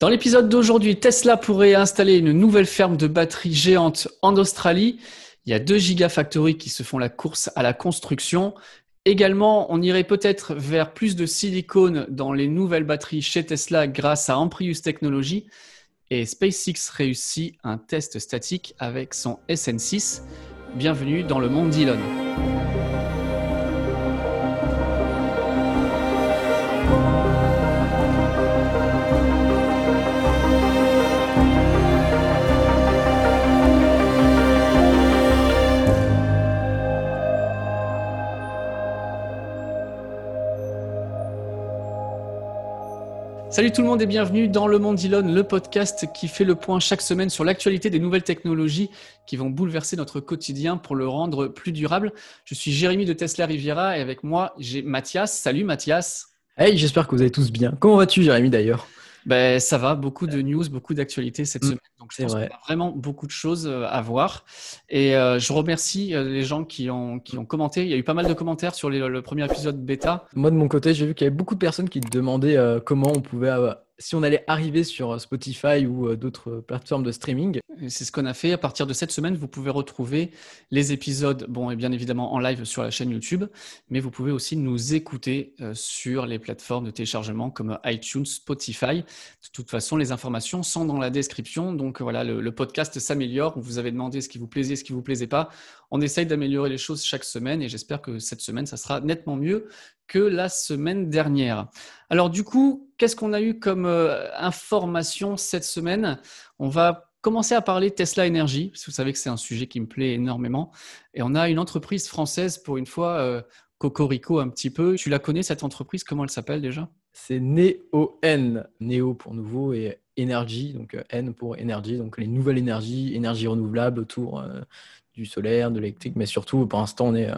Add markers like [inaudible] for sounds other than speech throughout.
Dans l'épisode d'aujourd'hui, Tesla pourrait installer une nouvelle ferme de batteries géante en Australie. Il y a deux gigafactories qui se font la course à la construction. Également, on irait peut-être vers plus de silicone dans les nouvelles batteries chez Tesla grâce à Amprius Technologies. Et SpaceX réussit un test statique avec son SN6. Bienvenue dans le monde d'Elon. Salut tout le monde et bienvenue dans Le Monde Elon, le podcast qui fait le point chaque semaine sur l'actualité des nouvelles technologies qui vont bouleverser notre quotidien pour le rendre plus durable. Je suis Jérémy de Tesla Riviera et avec moi j'ai Mathias. Salut Mathias. Hey, j'espère que vous allez tous bien. Comment vas-tu Jérémy d'ailleurs? Ben, ça va, beaucoup de news, beaucoup d'actualités cette mm, semaine. Donc, je pense qu'on a vraiment beaucoup de choses euh, à voir. Et euh, je remercie euh, les gens qui ont, qui ont commenté. Il y a eu pas mal de commentaires sur le premier épisode bêta. Moi, de mon côté, j'ai vu qu'il y avait beaucoup de personnes qui demandaient comment on pouvait si on allait arriver sur Spotify ou d'autres plateformes de streaming. C'est ce qu'on a fait. À partir de cette semaine, vous pouvez retrouver les épisodes, bon, et bien évidemment en live sur la chaîne YouTube, mais vous pouvez aussi nous écouter sur les plateformes de téléchargement comme iTunes, Spotify. De toute façon, les informations sont dans la description. Donc voilà, le, podcast s'améliore. Vous avez demandé ce qui vous plaisait, ce qui vous plaisait pas. On essaye d'améliorer les choses chaque semaine et j'espère que cette semaine, ça sera nettement mieux que la semaine dernière. Alors du coup, qu'est-ce qu'on a eu comme euh, information cette semaine? On va commencer à parler Tesla Energy, parce que vous savez que c'est un sujet qui me plaît énormément. Et on a une entreprise française, pour une fois, euh, Cocorico un petit peu. Tu la connais, cette entreprise? Comment elle s'appelle déjà? C'est NEON, Neo pour nouveau, et Energy, donc euh, N pour énergie, donc les nouvelles énergies, énergie renouvelable autour du solaire, de l'électrique, mais surtout, pour l'instant, on est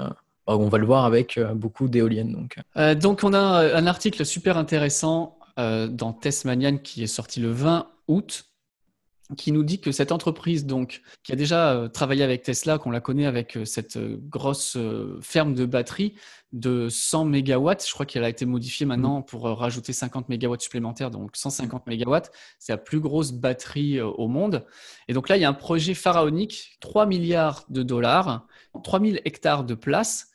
on va le voir avec euh, beaucoup d'éoliennes. Donc. Euh, donc, on a un article super intéressant euh, dans Tesmanian qui est sorti le 20 août qui nous dit que cette entreprise, donc, qui a déjà travaillé avec Tesla, qu'on la connaît avec cette grosse ferme de batterie de 100 MW, je crois qu'elle a été modifiée maintenant mm. pour rajouter 50 MW supplémentaires, donc 150 MW, c'est la plus grosse batterie au monde. Et donc là, il y a un projet pharaonique, 3 milliards de dollars, 3000 hectares de place,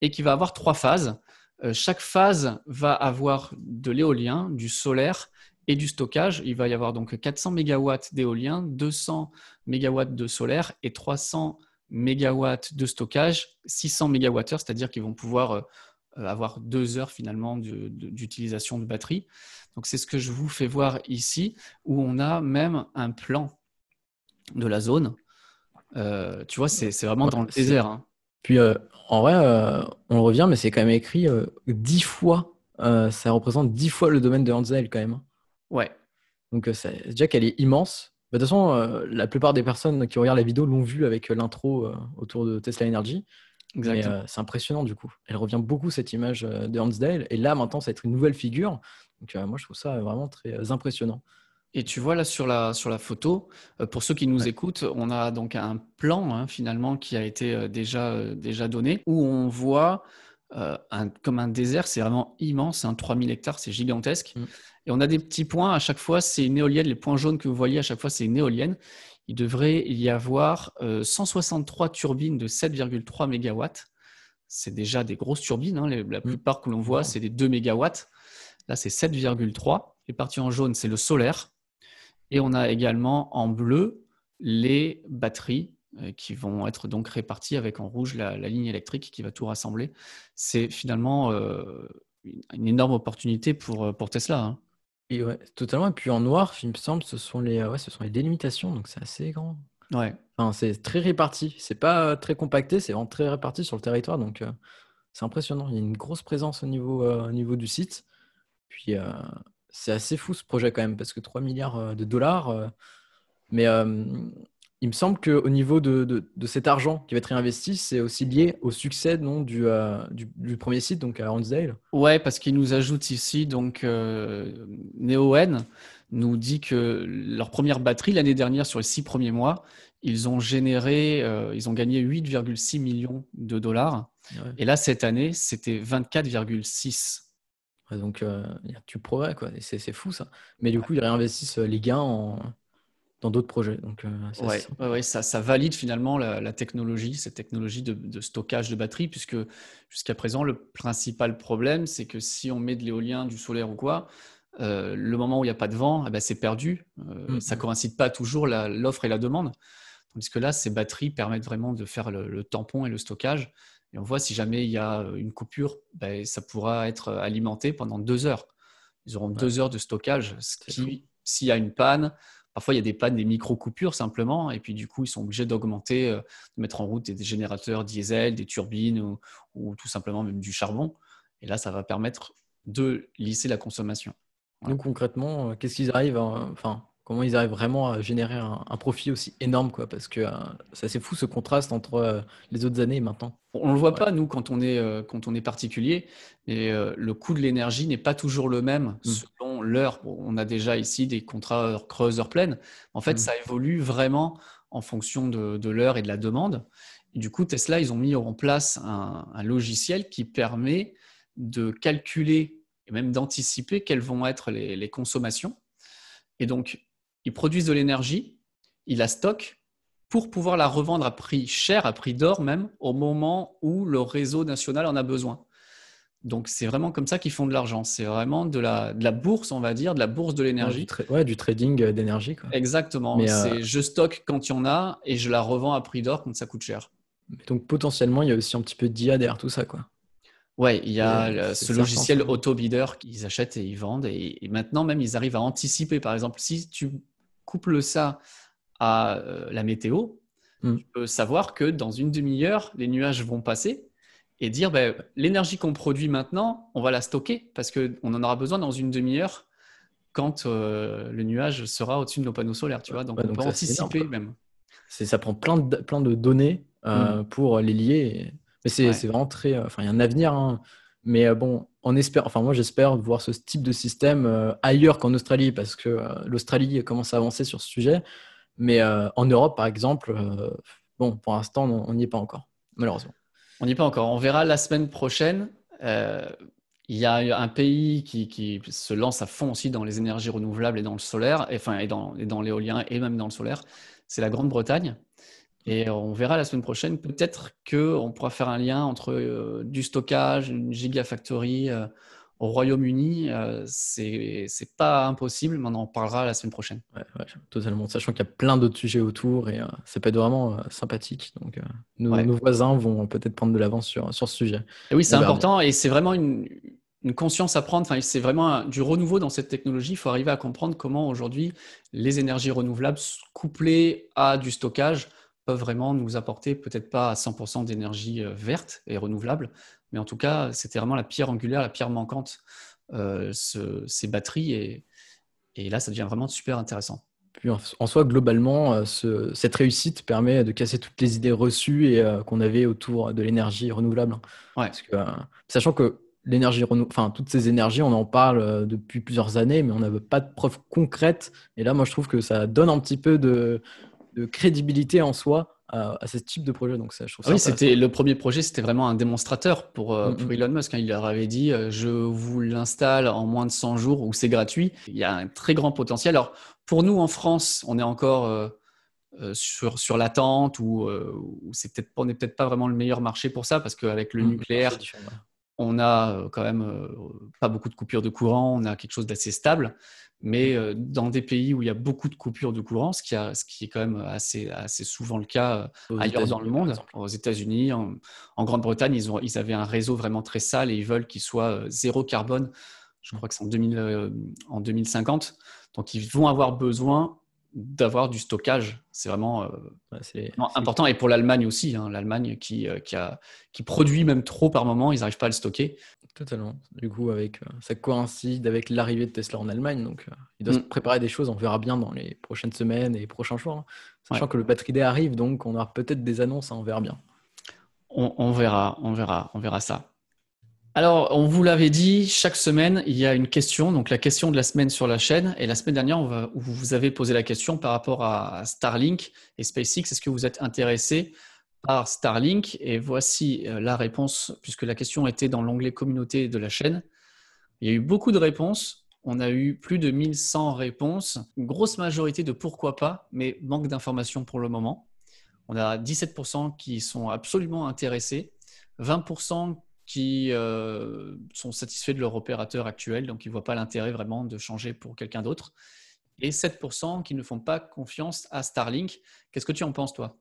et qui va avoir trois phases. Euh, chaque phase va avoir de l'éolien, du solaire et du stockage. Il va y avoir donc 400 MW d'éolien, 200 MW de solaire et 300 MW de stockage, 600 MWh, c'est-à-dire qu'ils vont pouvoir euh, avoir deux heures finalement d'utilisation de, batterie. Donc c'est ce que je vous fais voir ici, où on a même un plan de la zone. Euh, tu vois, c'est vraiment dans le désert. Hein. Puis en vrai, euh, on revient, mais c'est quand même écrit euh, dix fois. Euh, ça représente dix fois le domaine de Hansel quand même. Ouais. Donc c'est déjà qu'elle est immense. Bah, de toute façon, la plupart des personnes qui regardent la vidéo l'ont vue avec l'intro autour de Tesla Energy. Exactement. c'est impressionnant du coup. Elle revient beaucoup cette image de Hansdale. Et là, maintenant, ça va être une nouvelle figure. Donc moi, je trouve ça vraiment très impressionnant. Et tu vois là sur la, sur la photo, euh, pour ceux qui nous écoutent, on a donc un plan hein, finalement qui a été euh, déjà, euh, déjà donné où on voit un, comme un désert, c'est vraiment immense, un hein, 3000 hectares, c'est gigantesque. Mm. Et on a des petits points, à chaque fois c'est une éolienne, les points jaunes que vous voyez à chaque fois c'est une éolienne. Il devrait y avoir 163 turbines de 7,3 MW. C'est déjà des grosses turbines, hein. la mm. plupart que l'on voit c'est des 2 MW. Là c'est 7,3. Les parties en jaune c'est le solaire. Et on a également en bleu les batteries euh, qui vont être donc réparties avec en rouge la, ligne électrique qui va tout rassembler. C'est finalement euh, une énorme opportunité pour, euh, pour Tesla. Hein. Et ouais, totalement. Et puis en noir, il me semble, ce sont les, ouais, ce sont les délimitations, donc c'est assez grand. Ouais. Enfin, c'est très réparti. C'est pas très compacté, c'est vraiment très réparti sur le territoire, donc c'est impressionnant. Il y a une grosse présence au niveau, au niveau du site. Puis c'est assez fou ce projet quand même, parce que 3 milliards euh, de dollars. Euh, mais euh, il me semble qu'au niveau de, de, cet argent qui va être réinvesti, c'est aussi lié au succès non, du, du, premier site, donc à Hansdale. Ouais, parce qu'il nous ajoute ici, donc NeoN nous dit que leur première batterie l'année dernière, sur les six premiers mois, ils ont généré, ils ont gagné 8,6 millions de dollars. Et là, cette année, c'était 24,6 donc, il y a du progrès, quoi. C'est fou, ça. Mais du coup, ils réinvestissent les gains en, dans d'autres projets. Donc, ouais, ça, ça, valide finalement la, technologie, cette technologie de, stockage de batterie, puisque jusqu'à présent, le principal problème, c'est que si on met de l'éolien, du solaire ou quoi, euh, le moment où il n'y a pas de vent, eh ben, c'est perdu. Euh, mm, Ça ne mm. coïncide pas toujours l'offre et la demande. Tandis que là, ces batteries permettent vraiment de faire le, tampon et le stockage. Et on voit si jamais il y a une coupure, ben, ça pourra être alimenté pendant deux heures. Ils auront deux heures de stockage, ce qui, s'il y a une panne, Parfois, il y a des pannes, des micro-coupures simplement, et puis du coup, ils sont obligés d'augmenter, euh, de mettre en route des, générateurs diesel, des turbines ou, tout simplement même du charbon. Et là, ça va permettre de lisser la consommation. Donc concrètement, euh, qu'est-ce qu'ils arrivent comment ils arrivent vraiment à générer un, profit aussi énorme, quoi Parce que c'est euh, assez fou ce contraste entre les autres années et maintenant. On ne le voit pas, nous, quand on est, quand on est particulier, mais le coût de l'énergie n'est pas toujours le même mmh. selon l'heure. on a déjà ici des contrats creuse, heure pleine. En fait, mmh. ça évolue vraiment en fonction de, l'heure et de la demande. du coup, Tesla, ils ont mis en place un, logiciel qui permet de calculer et même d'anticiper quelles vont être les, les consommations. Et donc, ils produisent de l'énergie, ils la stockent pour pouvoir la revendre à prix cher, à prix d'or même, au moment où le réseau national en a besoin. Donc c'est vraiment comme ça qu'ils font de l'argent. C'est vraiment de la, de la bourse, on va dire, de la bourse de l'énergie. Ouais, du, trading euh, d'énergie. Exactement. Mais euh, Je stocke quand il y en a et je la revends à prix d'or quand ça coûte cher. Donc potentiellement, il y a aussi un petit peu d'IA derrière tout ça. quoi. Ouais, il y a ce logiciel auto-bidder qu'ils achètent et ils vendent. Et, maintenant, même, ils arrivent à anticiper. Par exemple, si tu couples ça à euh, la météo, hmm. tu peux savoir que dans une demi-heure, les nuages vont passer et dire ben, l'énergie qu'on produit maintenant, on va la stocker parce qu'on en aura besoin dans une demi-heure quand euh, le nuage sera au-dessus de nos panneaux solaires. Tu vois donc, on peut anticiper même. Ça prend plein de, plein de données euh, hmm. pour les lier. Mais c'est vraiment très. Enfin, il y a un avenir. Hein. Mais bon, on espère, enfin moi j'espère voir ce type de système ailleurs qu'en Australie parce que l'Australie commence à avancer sur ce sujet. Mais euh, en Europe, par exemple, euh, bon, pour l'instant, on n'y est pas encore, malheureusement. On n'y est pas encore. On verra la semaine prochaine. Euh, il y a un pays qui, se lance à fond aussi dans les énergies renouvelables et dans le solaire, enfin, et dans l'éolien et même dans le solaire. C'est la Grande-Bretagne. Et on verra la semaine prochaine. Peut-être qu'on pourra faire un lien entre du stockage, une gigafactory au Royaume-Uni, euh, c'est pas impossible, mais on en parlera la semaine prochaine. Ouais, totalement. Sachant qu'il y a plein d'autres sujets autour et euh, ça peut être vraiment euh, sympathique. Donc, euh, nos, voisins vont peut-être prendre de l'avance sur, sur ce sujet. Et oui, c'est important et c'est vraiment une, une, conscience à prendre. Enfin, c'est vraiment du renouveau dans cette technologie. Il faut arriver à comprendre comment aujourd'hui les énergies renouvelables couplées à du stockage peuvent vraiment nous apporter peut-être pas à 100% d'énergie verte et renouvelable, mais en tout cas, c'était vraiment la pierre angulaire, la pierre manquante, euh, ces batteries. Et, et, là, ça devient vraiment super intéressant. Puis en, soi, globalement, euh, cette réussite permet de casser toutes les idées reçues et euh, qu'on avait autour de l'énergie renouvelable. Ouais. que, sachant que l'énergie enfin toutes ces énergies, on en parle depuis plusieurs années, mais on n'avait pas de preuves concrètes. Et là, moi, je trouve que ça donne un petit peu de, de crédibilité en soi à, ce type de projet. Donc ça, je trouve oui, c'était le premier projet, c'était vraiment un démonstrateur pour, euh, mm, mm. Elon Musk. Hein. Il leur avait dit, euh, je vous l'installe en moins de 100 jours ou c'est gratuit. Il y a un très grand potentiel. Alors pour nous en France, on est encore euh, sur, sur l'attente ou, c'est peut-être, on n'est peut-être pas vraiment le meilleur marché pour ça parce qu'avec le mm, nucléaire, on a quand même pas beaucoup de coupures de courant, on a quelque chose d'assez stable. Mais euh, dans des pays où il y a beaucoup de coupures de courant, ce qui, est quand même assez, assez souvent le cas euh, ailleurs dans le monde, aux États-Unis, en, Grande-Bretagne, ils, ils avaient un réseau vraiment très sale et ils veulent qu'il soit euh, zéro carbone. Je crois que c'est en, en 2050. Donc ils vont avoir besoin d'avoir du stockage. C'est vraiment, important. Et pour l'Allemagne aussi, hein. l'Allemagne qui, qui, qui, produit même trop par moment, ils n'arrivent pas à le stocker. Totalement. Du coup, avec, euh, ça coïncide avec l'arrivée de Tesla en Allemagne. Donc, euh, il doit se mm. préparer des choses. On verra bien dans les prochaines semaines et les prochains jours. Hein. Sachant que le Battery Day arrive, donc on aura peut-être des annonces. Hein, on verra bien. On, verra, on verra, on verra ça. Alors, on vous l'avait dit, chaque semaine, il y a une question. Donc, la question de la semaine sur la chaîne. Et la semaine dernière, vous avez posé la question par rapport à Starlink et SpaceX. Est-ce que vous êtes intéressé par Starlink? Et voici euh, la réponse, puisque la question était dans l'onglet communauté de la chaîne. Il y a eu beaucoup de réponses. On a eu plus de 1100 réponses, une grosse majorité de pourquoi pas, mais manque d'informations pour le moment. On a 17% qui sont absolument intéressés, 20% qui euh, sont satisfaits de leur opérateur actuel, donc ils ne voient pas l'intérêt vraiment de changer pour quelqu'un d'autre, et 7% qui ne font pas confiance à Starlink. Qu'est-ce que tu en penses, toi?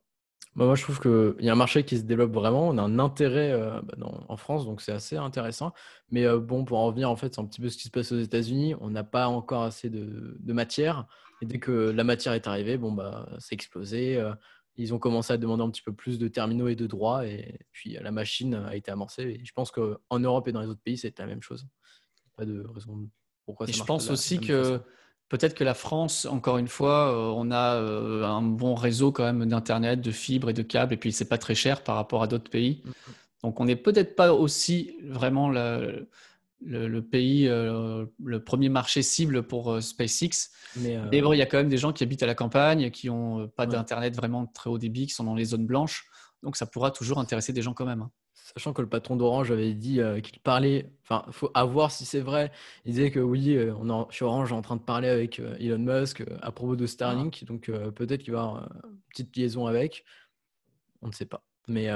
Bah, moi, je trouve qu'il y a un marché qui se développe vraiment. On a un intérêt euh, bah, en France, donc c'est assez intéressant. Mais euh, bon, pour en revenir, en fait, c'est un petit peu ce qui se passe aux États-Unis. On n'a pas encore assez de, matière. Et dès que la matière est arrivée, bon, bah, c'est explosé. Ils ont commencé à demander un petit peu plus de terminaux et de droits. Et puis, la machine a été amorcée. Et je pense qu'en Europe et dans les autres pays, c'est la même chose. Pas de raison pourquoi ça et je pense aussi que. Peut-être que la France, encore une fois, euh, on a euh, un bon réseau quand même d'internet, de fibres et de câbles, et puis c'est pas très cher par rapport à d'autres pays. Mm, mm. Donc on n'est peut-être pas aussi vraiment le, pays, euh, le premier marché cible pour SpaceX. Mais, bon, il y a quand même des gens qui habitent à la campagne, qui n'ont pas d'internet vraiment très haut débit, qui sont dans les zones blanches. Donc ça pourra toujours intéresser des gens quand même. Hein. Sachant que le patron d'Orange avait dit euh, qu'il parlait, enfin, il faut voir si c'est vrai. Il disait que oui, euh, on chez Orange est en train de parler avec euh, Elon Musk à propos de Starlink, ah. donc peut-être qu'il va y avoir une petite liaison avec. On ne sait pas. Mais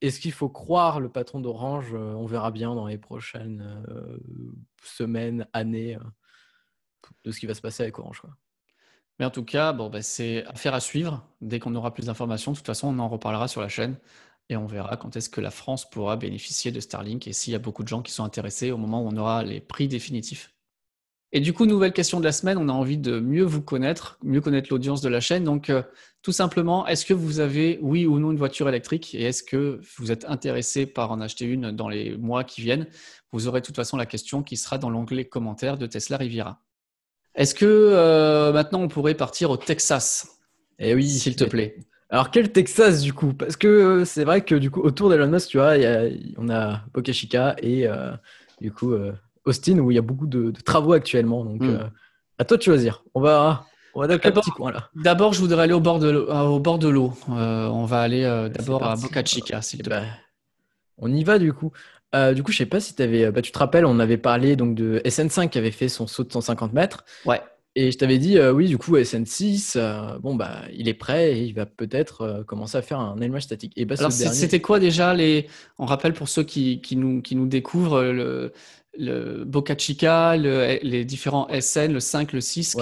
est-ce qu'il faut croire le patron d'Orange On verra bien dans les prochaines semaines, années, de ce qui va se passer avec Orange. Mais en tout cas, bon, bah, c'est affaire à suivre. Dès qu'on aura plus d'informations, de toute façon, on en reparlera sur la chaîne et on verra quand est-ce que la France pourra bénéficier de Starlink et s'il y a beaucoup de gens qui sont intéressés au moment où on aura les prix définitifs. Et du coup, nouvelle question de la semaine, on a envie de mieux vous connaître, mieux connaître l'audience de la chaîne. Donc, euh, tout simplement, est-ce que vous avez, oui ou non, une voiture électrique? Et est-ce que vous êtes intéressé par en acheter une dans les mois qui viennent? Vous aurez de toute façon la question qui sera dans l'onglet commentaires de Tesla Riviera. Est-ce que euh, maintenant on pourrait partir au Texas? Eh oui, s'il te plaît. Alors, quel Texas du coup? Parce que euh, c'est vrai que du coup, autour d'Elon Musk, tu vois, on a Boca Chica et du coup Austin où il y a beaucoup de, travaux actuellement. Donc, hmm. à toi de choisir. On va, on va là D'abord, je voudrais aller au bord de l'eau. Au bord de l'eau. on va aller d'abord à Boca Chica, plaît. Bah, on y va du coup. du coup, je sais pas si avais, bah, tu te rappelles, on avait parlé donc de SN5 qui avait fait son saut de 150 mètres. Ouais. Et je t'avais dit, euh, oui, du coup, SN6, euh, bon, bah, il est prêt et il va peut-être euh, commencer à faire un allumage statique. Et bah, Alors, c'était quoi déjà les. On rappelle pour ceux qui, qui, nous, qui nous découvrent le, le Boca Chica, les différents SN, le 5, le 6.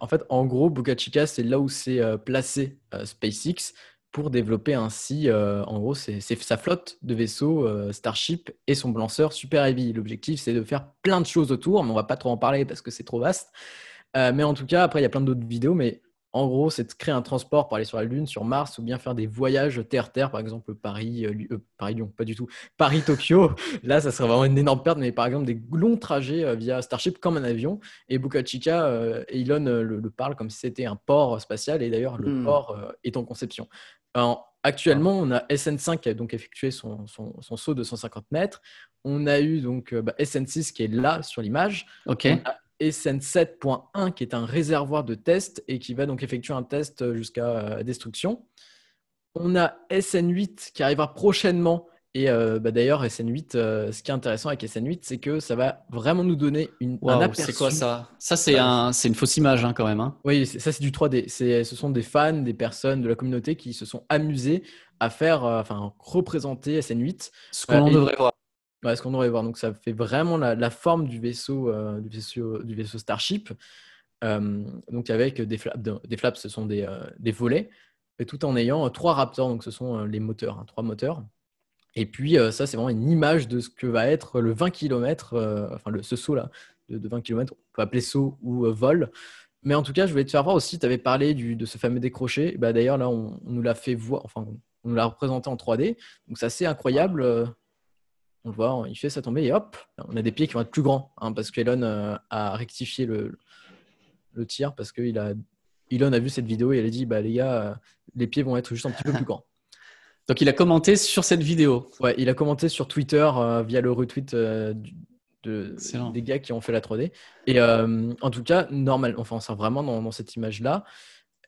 en fait, en gros, Boca Chica, c'est là où c'est placé SpaceX pour développer ainsi, en gros, c'est sa flotte de vaisseaux Starship et son lanceur Super Heavy. L'objectif, c'est de faire plein de choses autour, mais on va pas trop en parler parce que c'est trop vaste. Euh, mais en tout cas, après, il y a plein d'autres vidéos, mais en gros, c'est de créer un transport pour aller sur la Lune, sur Mars, ou bien faire des voyages terre-terre, par exemple Paris, euh, euh, Paris-Lyon, pas du tout, Paris-Tokyo. [laughs] Là, ça serait vraiment une énorme perte, mais par exemple des longs trajets via Starship comme un avion. Et Boca Chica, Elon le, parle comme si c'était un port spatial, et d'ailleurs, le hmm. port est en conception. actuellement, on a SN5 qui a donc effectué son, saut de 150 mètres. On a eu donc bah, SN6 qui est là sur l'image. Ok. SN 7.1 qui est un réservoir de test et qui va donc effectuer un test jusqu'à euh, destruction. On a SN8 qui arrivera prochainement. Et euh, bah, d'ailleurs, SN8, euh, ce qui est intéressant avec SN8, c'est que ça va vraiment nous donner une, un aperçu. C'est quoi ça? Ça, c'est un, une fausse image hein, quand même. Hein. Oui, ça, c'est du 3D. Ce sont des fans, des personnes de la communauté qui se sont amusés à faire, enfin, représenter SN8. Ce qu'on devrait voir ce qu'on devrait voir. Donc, ça fait vraiment la, forme du vaisseau, euh, du vaisseau, du vaisseau Starship. Euh, donc, avec des flaps, des flaps ce sont des, euh, des, volets, et tout en ayant trois Raptors, donc ce sont les moteurs, hein, trois moteurs. Et puis, ça, c'est vraiment une image de ce que va être le 20 km, enfin, ce saut-là de, 20 km, on peut appeler saut ou vol. Mais en tout cas, je voulais te faire voir aussi, tu avais parlé du, de ce fameux décroché. Bah, D'ailleurs, là, on, on, nous l'a fait voir, enfin, on nous l'a représenté en 3D. Donc, c'est assez incroyable on le voit, il fait sa tombée et hop, on a des pieds qui vont être plus grands hein, parce qu'Elon euh, a rectifié le, le tir parce qu'Elon a, Elon a vu cette vidéo et il a dit bah, les gars, euh, les pieds vont être juste un petit peu plus [laughs] grands. Donc il a commenté sur cette vidéo. Ouais, il a commenté sur Twitter euh, via le retweet de, des gars qui ont fait la 3D. Et en tout cas, normal, enfin, c'est vraiment dans, cette image-là.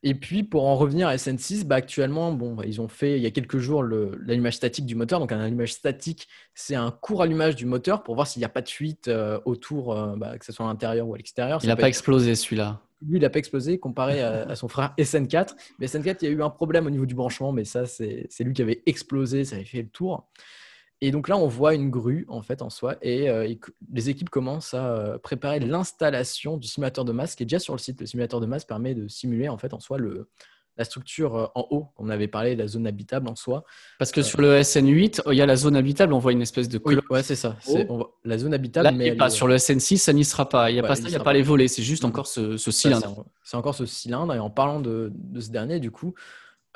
Et puis, pour en revenir à SN6, bah, actuellement, bon, bah, ils ont fait il y a quelques jours l'allumage statique du moteur. Donc, un allumage statique, c'est un court allumage du moteur pour voir s'il n'y a pas de fuite euh, autour, euh, bah, que ce soit à l'intérieur ou à l'extérieur. Il n'a pas explosé celui-là. Lui, il n'a pas explosé comparé à, son frère SN4. Mais SN4, il y a eu un problème au niveau du branchement, mais ça, c'est lui qui avait explosé, ça avait fait le tour. Et donc là, on voit une grue en fait en soi, et euh, les équipes commencent à euh, préparer l'installation du simulateur de masse qui est déjà sur le site. Le simulateur de masse permet de simuler en fait en soi le, la structure euh, en haut. On avait parlé de la zone habitable en soi. Parce que sur le SN8, il y a la zone habitable, on voit une espèce de oui, ouais, c'est ça. La zone habitable. mais pas. Sur le SN6, ça n'y sera pas. Il n'y a pas ça, il n'y a pas, les volets. C'est juste encore ce, cylindre. c'est, encore ce cylindre. Et en parlant de, de ce dernier, du coup,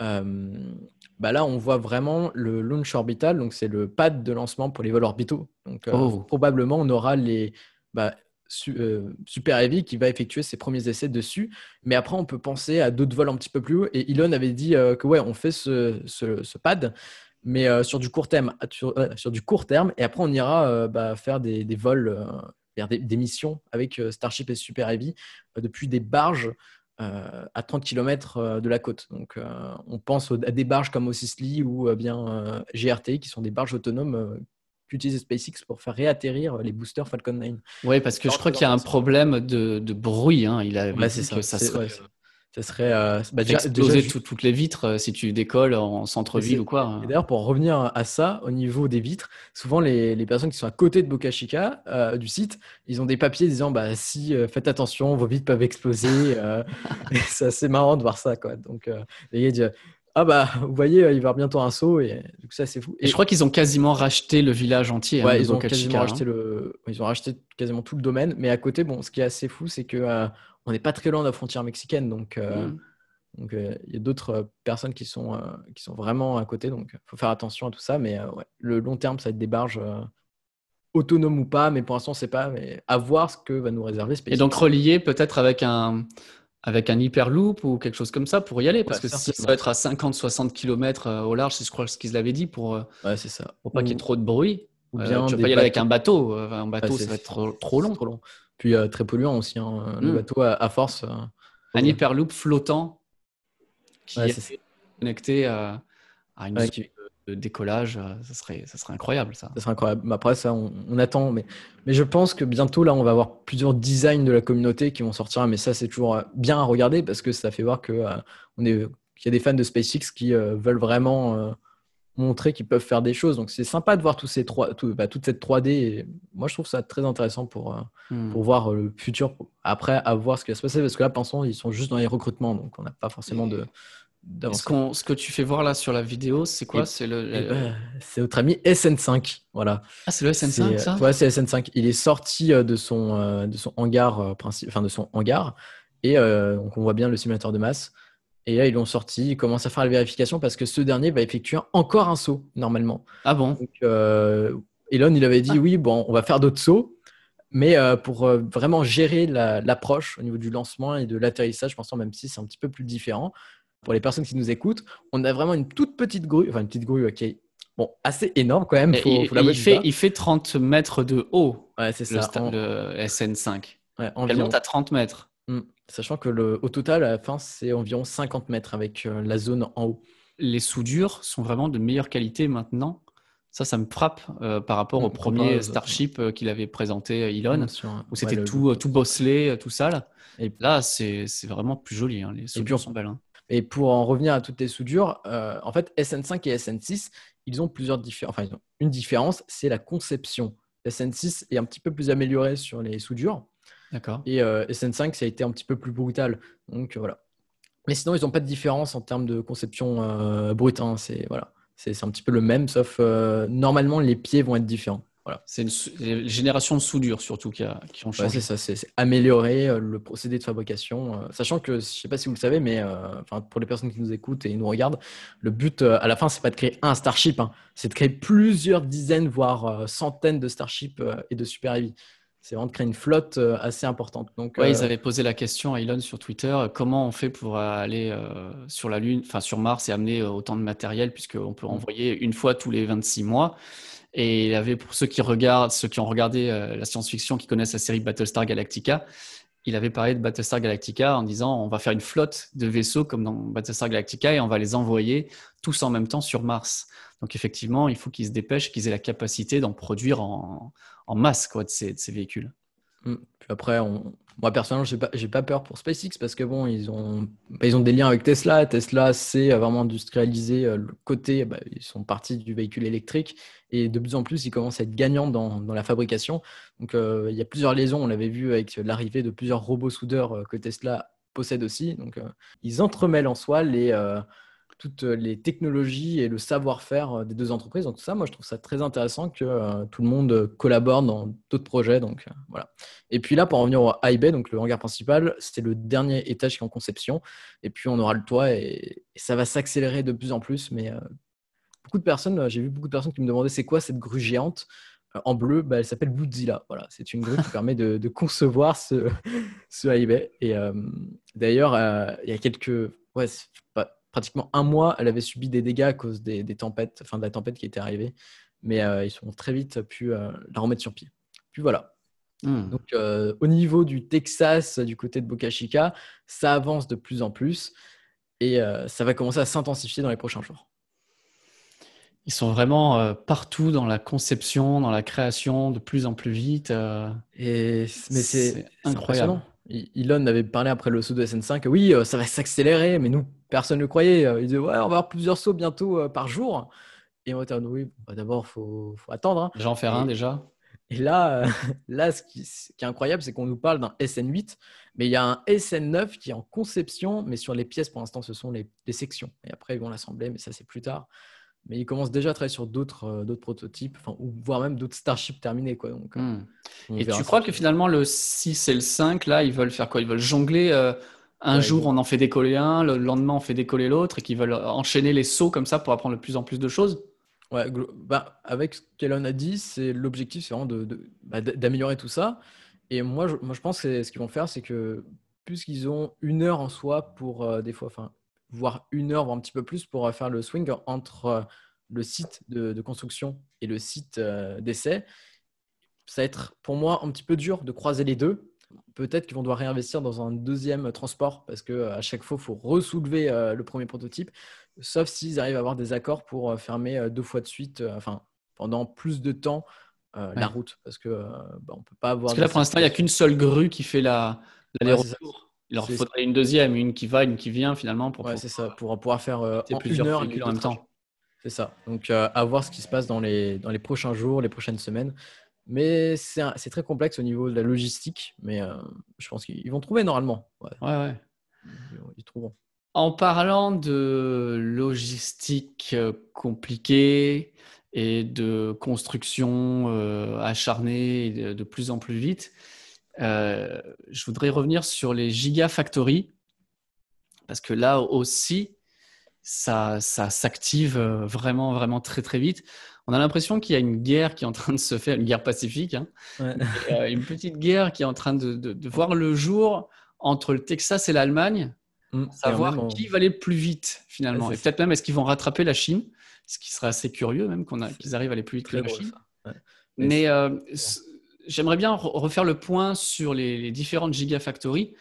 bah là, on voit vraiment le launch orbital, donc c'est le pad de lancement pour les vols orbitaux. Donc, euh, oh. probablement, on aura les bah, euh, Super Heavy qui va effectuer ses premiers essais dessus. Mais après, on peut penser à d'autres vols un petit peu plus haut. Et Elon avait dit euh, que ouais, on fait ce, ce, pad, mais sur du court terme, sur, du court terme. Et après, on ira bah, faire des, des vols, des, des, missions avec Starship et Super Heavy depuis des barges euh, à 30 km euh, de la côte. Donc, euh, on pense à des barges comme Osisli ou bien GRT, qui sont des barges autonomes qu'utilise SpaceX pour faire réatterrir les boosters Falcon 9. Oui, parce que je crois qu'il y a un problème de, bruit. Hein. Il a que ça serait ça serait euh, bah, déjà, exploser toutes les vitres euh, si tu décolles en centre-ville ou quoi. Hein. d'ailleurs, pour revenir à ça, au niveau des vitres, souvent les, les personnes qui sont à côté de Boca Chica, euh, du site, ils ont des papiers disant bah, si faites attention, vos vitres peuvent exploser. [laughs] c'est assez marrant de voir ça. Quoi. Donc, les gars disent ah bah vous voyez il va y avoir bientôt un saut et du coup ça c'est fou et, je crois qu'ils ont quasiment racheté le village entier hein, ils ont quasiment racheté hein. le ils ont racheté quasiment tout le domaine mais à côté bon ce qui est assez fou c'est que on n'est pas très loin de la frontière mexicaine, donc euh, mm. euh, il y a d'autres euh, personnes qui sont qui sont vraiment à côté, donc il faut faire attention à tout ça. Mais le long terme, ça va être des barges autonomes ou pas, mais pour l'instant, c'est pas. Mais à voir ce que va nous réserver SpaceX. Et donc relié peut-être avec un avec un hyperloop ou quelque chose comme ça pour y aller parce que si ça va être à 50-60 km au large, c'est je crois ce qu'ils avaient dit pour ouais, c'est ça. pour pas qu'il y ait trop de bruit. Ou bien tu vas pas y aller avec un bateau. Un bateau, ça va être trop, long. Trop long. Puis euh, très polluant aussi, hein, le hmm. bateau à, force. Euh, un hyperloop flottant qui est, connecté à, une de décollage, euh, ça serait, ça serait incroyable ça. Ça serait incroyable. Après ça, on, attend, mais, mais je pense que bientôt là, on va avoir plusieurs designs de la communauté qui vont sortir. Mais ça, c'est toujours bien à regarder parce que ça fait voir que on est, qu'il y a des fans de SpaceX qui veulent vraiment montrer qu'ils peuvent faire des choses. Donc c'est sympa de voir tous ces trois, bah, toute cette 3D. Et moi, je trouve ça très intéressant pour, euh, hmm. pour voir euh, le futur. Après, à voir ce qui va se passer. Parce que là, pensons, ils sont juste dans les recrutements. Donc on n'a pas forcément de. Ce, ce, que tu fais voir là sur la vidéo, c'est quoi? C'est le, ben, c'est notre ami SN5, voilà. Ah, c'est le SN5 ça? Ouais, c'est SN5. Il est sorti euh, de son de son hangar principe, enfin de son hangar, et donc on voit bien le simulateur de masse. Et là, ils l'ont sorti, ils commencent à faire la vérification parce que ce dernier va effectuer encore un saut, normalement. Ah bon? Donc, euh, Elon, il avait dit ah. oui, bon, on va faire d'autres sauts, mais euh, pour euh, vraiment gérer l'approche au niveau du lancement et de l'atterrissage, je pense, même si c'est un petit peu plus différent, pour les personnes qui nous écoutent, on a vraiment une toute petite grue, enfin une petite grue, qui est bon, assez énorme quand même. il, fait, il fait 30 mètres de haut, ouais, c'est ça, le, SN5. Ouais, Elle monte à 30 mètres. Hmm. Sachant que le, au total, à la fin, c'est environ 50 mètres avec euh, la zone en haut. Les soudures sont vraiment de meilleure qualité maintenant. Ça, ça me frappe euh, par rapport au premier Starship euh, qu'il avait présenté Elon, où c'était tout, tout bosselé, tout sale. Et là, c'est vraiment plus joli. Hein. Les soudures sont belles. Hein. Et pour en revenir à toutes les soudures, en fait, SN5 et SN6, ils ont plusieurs différences. Enfin, une différence, c'est la conception. SN6 est un petit peu plus amélioré sur les soudures. D'accord. Et euh, SN5, ça a été un petit peu plus brutal. Donc voilà. Mais sinon, ils n'ont pas de différence en termes de conception euh, brute. Hein. C'est voilà, c'est un petit peu le même, sauf euh, normalement les pieds vont être différents. Voilà. C'est une, génération de soudure surtout qui, a, qui ont changé. c'est ça, c'est améliorer le procédé de fabrication. sachant que, je ne sais pas si vous le savez, mais pour les personnes qui nous écoutent et nous regardent, le but à la fin, c'est pas de créer un Starship, hein. c'est de créer plusieurs dizaines, voire centaines de Starship et de Super Heavy c'est vraiment de créer une flotte euh, assez importante. Donc, ouais, ils euh, avaient posé la question à Elon sur Twitter euh, comment on fait pour aller sur la Lune, enfin sur Mars et amener autant de matériel, puisqu'on peut mm. envoyer une fois tous les 26 mois. Et il avait, pour ceux qui regardent, ceux qui ont regardé la science-fiction, qui connaissent la série Battlestar Galactica, il avait parlé de Battlestar Galactica en disant on va faire une flotte de vaisseaux comme dans Battlestar Galactica et on va les envoyer tous en même temps sur Mars. Donc effectivement, il faut qu'ils se dépêchent, qu'ils aient la capacité d'en produire en, masse quoi, de, ces, véhicules. Mm. Après, moi, personnellement, j'ai pas, pas peur pour SpaceX parce que bon, ils ont, bah, ils ont des liens avec Tesla. Tesla, c'est vraiment industrialisé euh, le côté, bah, ils sont partis du véhicule électrique et de plus en plus, ils commencent à être gagnants dans, la fabrication. Donc, euh, il y a plusieurs liaisons. On l'avait vu avec l'arrivée de plusieurs robots soudeurs euh, que Tesla possède aussi. Donc, ils entremêlent en soi les toutes les technologies et le savoir-faire euh, des deux entreprises. Donc ça, moi, je trouve ça très intéressant que euh, tout le monde collabore dans d'autres projets. Donc euh, voilà. Et puis là, pour en revenir au high bay, donc le hangar principal, c'était le dernier étage qui est en conception. Et puis on aura le toit et, ça va s'accélérer de plus en plus. Mais beaucoup de personnes, j'ai vu beaucoup de personnes qui me demandaient c'est quoi cette grue géante en bleu, bah, elle s'appelle Bootzilla. Voilà, c'est une grue qui [laughs] permet de, concevoir ce, [laughs] ce high bay. Et d'ailleurs, il y a quelques, ouais, pas, pratiquement un mois, elle avait subi des dégâts à cause des, tempêtes, enfin de la tempête qui était arrivée. Mais euh, ils ont très vite pu euh, la remettre sur pied. Puis voilà. Hmm. Donc euh, au niveau du Texas, du côté de Boca Chica, ça avance de plus en plus et ça va commencer à s'intensifier dans les prochains jours. Ils sont vraiment partout dans la conception, dans la création, de plus en plus vite. et mais c'est incroyable. Elon avait parlé après le saut de SN5, oui, ça va s'accélérer, mais nous, personne ne le croyait. Euh, il disait, ouais, on va avoir plusieurs sauts bientôt euh, par jour. Et moi, oui, bah, d'abord, il faut, attendre. J'en fais un déjà. Et là, euh, [laughs] là ce, qui, est incroyable, c'est qu'on nous parle d'un SN8, mais il y a un SN9 qui est en conception, mais sur les pièces, pour l'instant, ce sont les, sections. Et après, ils vont l'assembler, mais ça, c'est plus tard. Mais ils commencent déjà à travailler sur d'autres d'autres prototypes, ou voire même d'autres Starships terminés. Quoi. Donc, hmm. Et tu crois que finalement, le 6 et le 5, là, ils veulent faire quoi? Ils veulent jongler un jour, on en fait décoller un, le lendemain, on fait décoller l'autre, et qui veulent enchaîner les sauts comme ça pour apprendre de plus en plus de choses? Ouais, bah, avec ce qu'Elon a dit, c'est l'objectif, c'est vraiment bah, d'améliorer de, tout ça. Et moi, je, moi, je pense que ce qu'ils vont faire, c'est que puisqu'ils ont une heure en soi pour euh, des fois, enfin, voire une heure, voire un petit peu plus pour euh, faire le swing entre euh, le site de, construction et le site d'essai, ça va être pour moi un petit peu dur de croiser les deux. Peut-être qu'ils vont devoir réinvestir dans un deuxième transport parce que euh, à chaque fois, il faut ressoulever euh, le premier prototype, sauf s'ils arrivent à avoir des accords pour euh, fermer deux fois de suite, enfin pendant plus de temps, la route. Parce que bah, on peut pas avoir. Parce que là, pour l'instant, il n'y a qu'une seule grue qui fait la l'aller-retour. Il leur faudrait une deuxième, une qui va, une qui vient finalement pour. c'est ça, pour pouvoir faire en plusieurs heures en même temps. C'est ça. Donc, à voir ce qui se passe dans les, dans les prochains jours, les prochaines semaines. Mais c'est très complexe au niveau de la logistique. Mais euh, je pense qu'ils vont trouver normalement. Ouais, ouais. Ils, trouveront. En parlant de logistique euh, compliquée et de construction euh, acharnée de, plus en plus vite, je voudrais revenir sur les gigafactories. Parce que là aussi, ça, ça s'active vraiment, vraiment très, très vite on a l'impression qu'il y a une guerre qui est en train de se faire, une guerre pacifique, hein. euh, [laughs] une petite guerre qui est en train de, voir le jour entre le Texas et l'Allemagne, mmh. savoir qui va aller plus vite finalement. et peut-être même est-ce qu'ils vont rattraper la Chine, ce qui serait assez curieux même qu'ils arrivent à aller plus vite que la Chine. Mais, euh, j'aimerais bien refaire le point sur les, différentes gigafactories.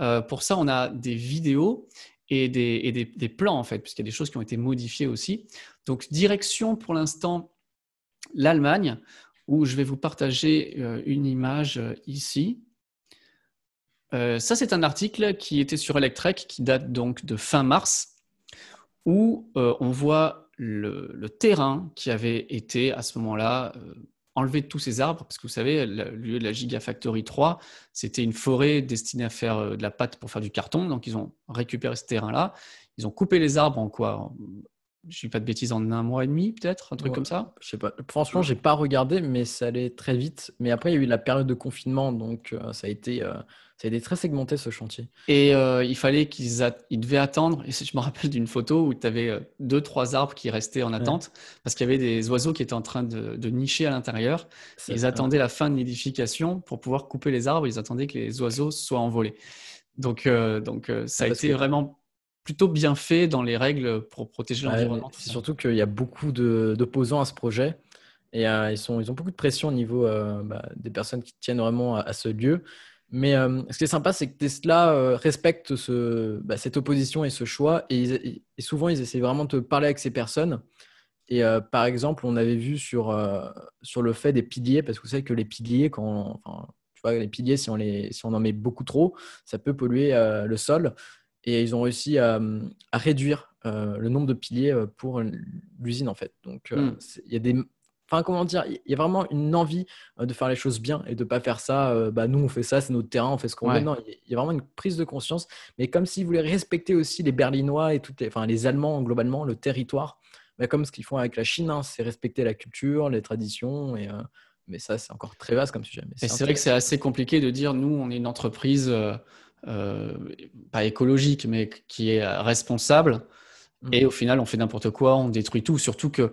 Euh, pour ça, on a des vidéos et des, plans en fait, puisqu'il y a des choses qui ont été modifiées aussi. Donc direction pour l'instant l'Allemagne, où je vais vous partager euh, une image euh, ici. Ça, c'est un article qui était sur Electrek, qui date donc de fin mars, où on voit le, terrain qui avait été à ce moment-là enlevé de tous ces arbres, parce que vous savez, le lieu de la Gigafactory 3, c'était une forêt destinée à faire de la pâte pour faire du carton, donc ils ont récupéré ce terrain-là, ils ont coupé les arbres en quoi? Je suis pas de bêtises, en un mois et demi, peut-être, un truc comme ça? Je sais pas. Franchement, j'ai pas regardé, mais ça allait très vite. Mais après, il y a eu la période de confinement, donc euh, ça, a été, euh, a été très segmenté ce chantier. Et euh, il fallait qu'ils ils devaient attendre. Et je me rappelle d'une photo où tu avais deux, trois arbres qui restaient en attente parce qu'il y avait des oiseaux qui étaient en train de, de nicher à l'intérieur. Ils attendaient la fin de l'édification pour pouvoir couper les arbres. Ils attendaient que les oiseaux soient envolés. Donc, donc ça a été vraiment plutôt bien fait dans les règles pour protéger l'environnement. c'est surtout qu'il y a beaucoup d'opposants à ce projet et euh, ils, sont, ils ont beaucoup de pression au niveau euh, bah, des personnes qui tiennent vraiment à, ce lieu. Mais euh, ce qui est sympa, c'est que Tesla euh, respecte ce, bah, cette opposition et ce choix. Et, souvent, ils essaient vraiment de parler avec ces personnes. Et euh, par exemple, on avait vu sur, sur le fait des piliers, parce que vous savez que les piliers, quand, enfin, tu vois, les piliers, si on, les, si on en met beaucoup trop, ça peut polluer le sol. Et ils ont réussi à, à réduire le nombre de piliers pour l'usine, en fait. Donc, hmm. il y a des Enfin, comment dire, il y a vraiment une envie euh, de faire les choses bien et de ne pas faire ça. Euh, bah, nous, on fait ça, c'est notre terrain, on fait ce qu'on veut. Non, il y a vraiment une prise de conscience, mais comme s'ils voulaient respecter aussi les Berlinois et toutes les, enfin, les Allemands globalement, le territoire. Mais comme ce qu'ils font avec la Chine, hein, c'est respecter la culture, les traditions. Et, euh, mais ça, c'est encore très vaste comme sujet. et c'est vrai que c'est assez compliqué de dire, nous, on est une entreprise pas écologique, mais qui est responsable. Mmh. Et au final, on fait n'importe quoi, on détruit tout. Surtout que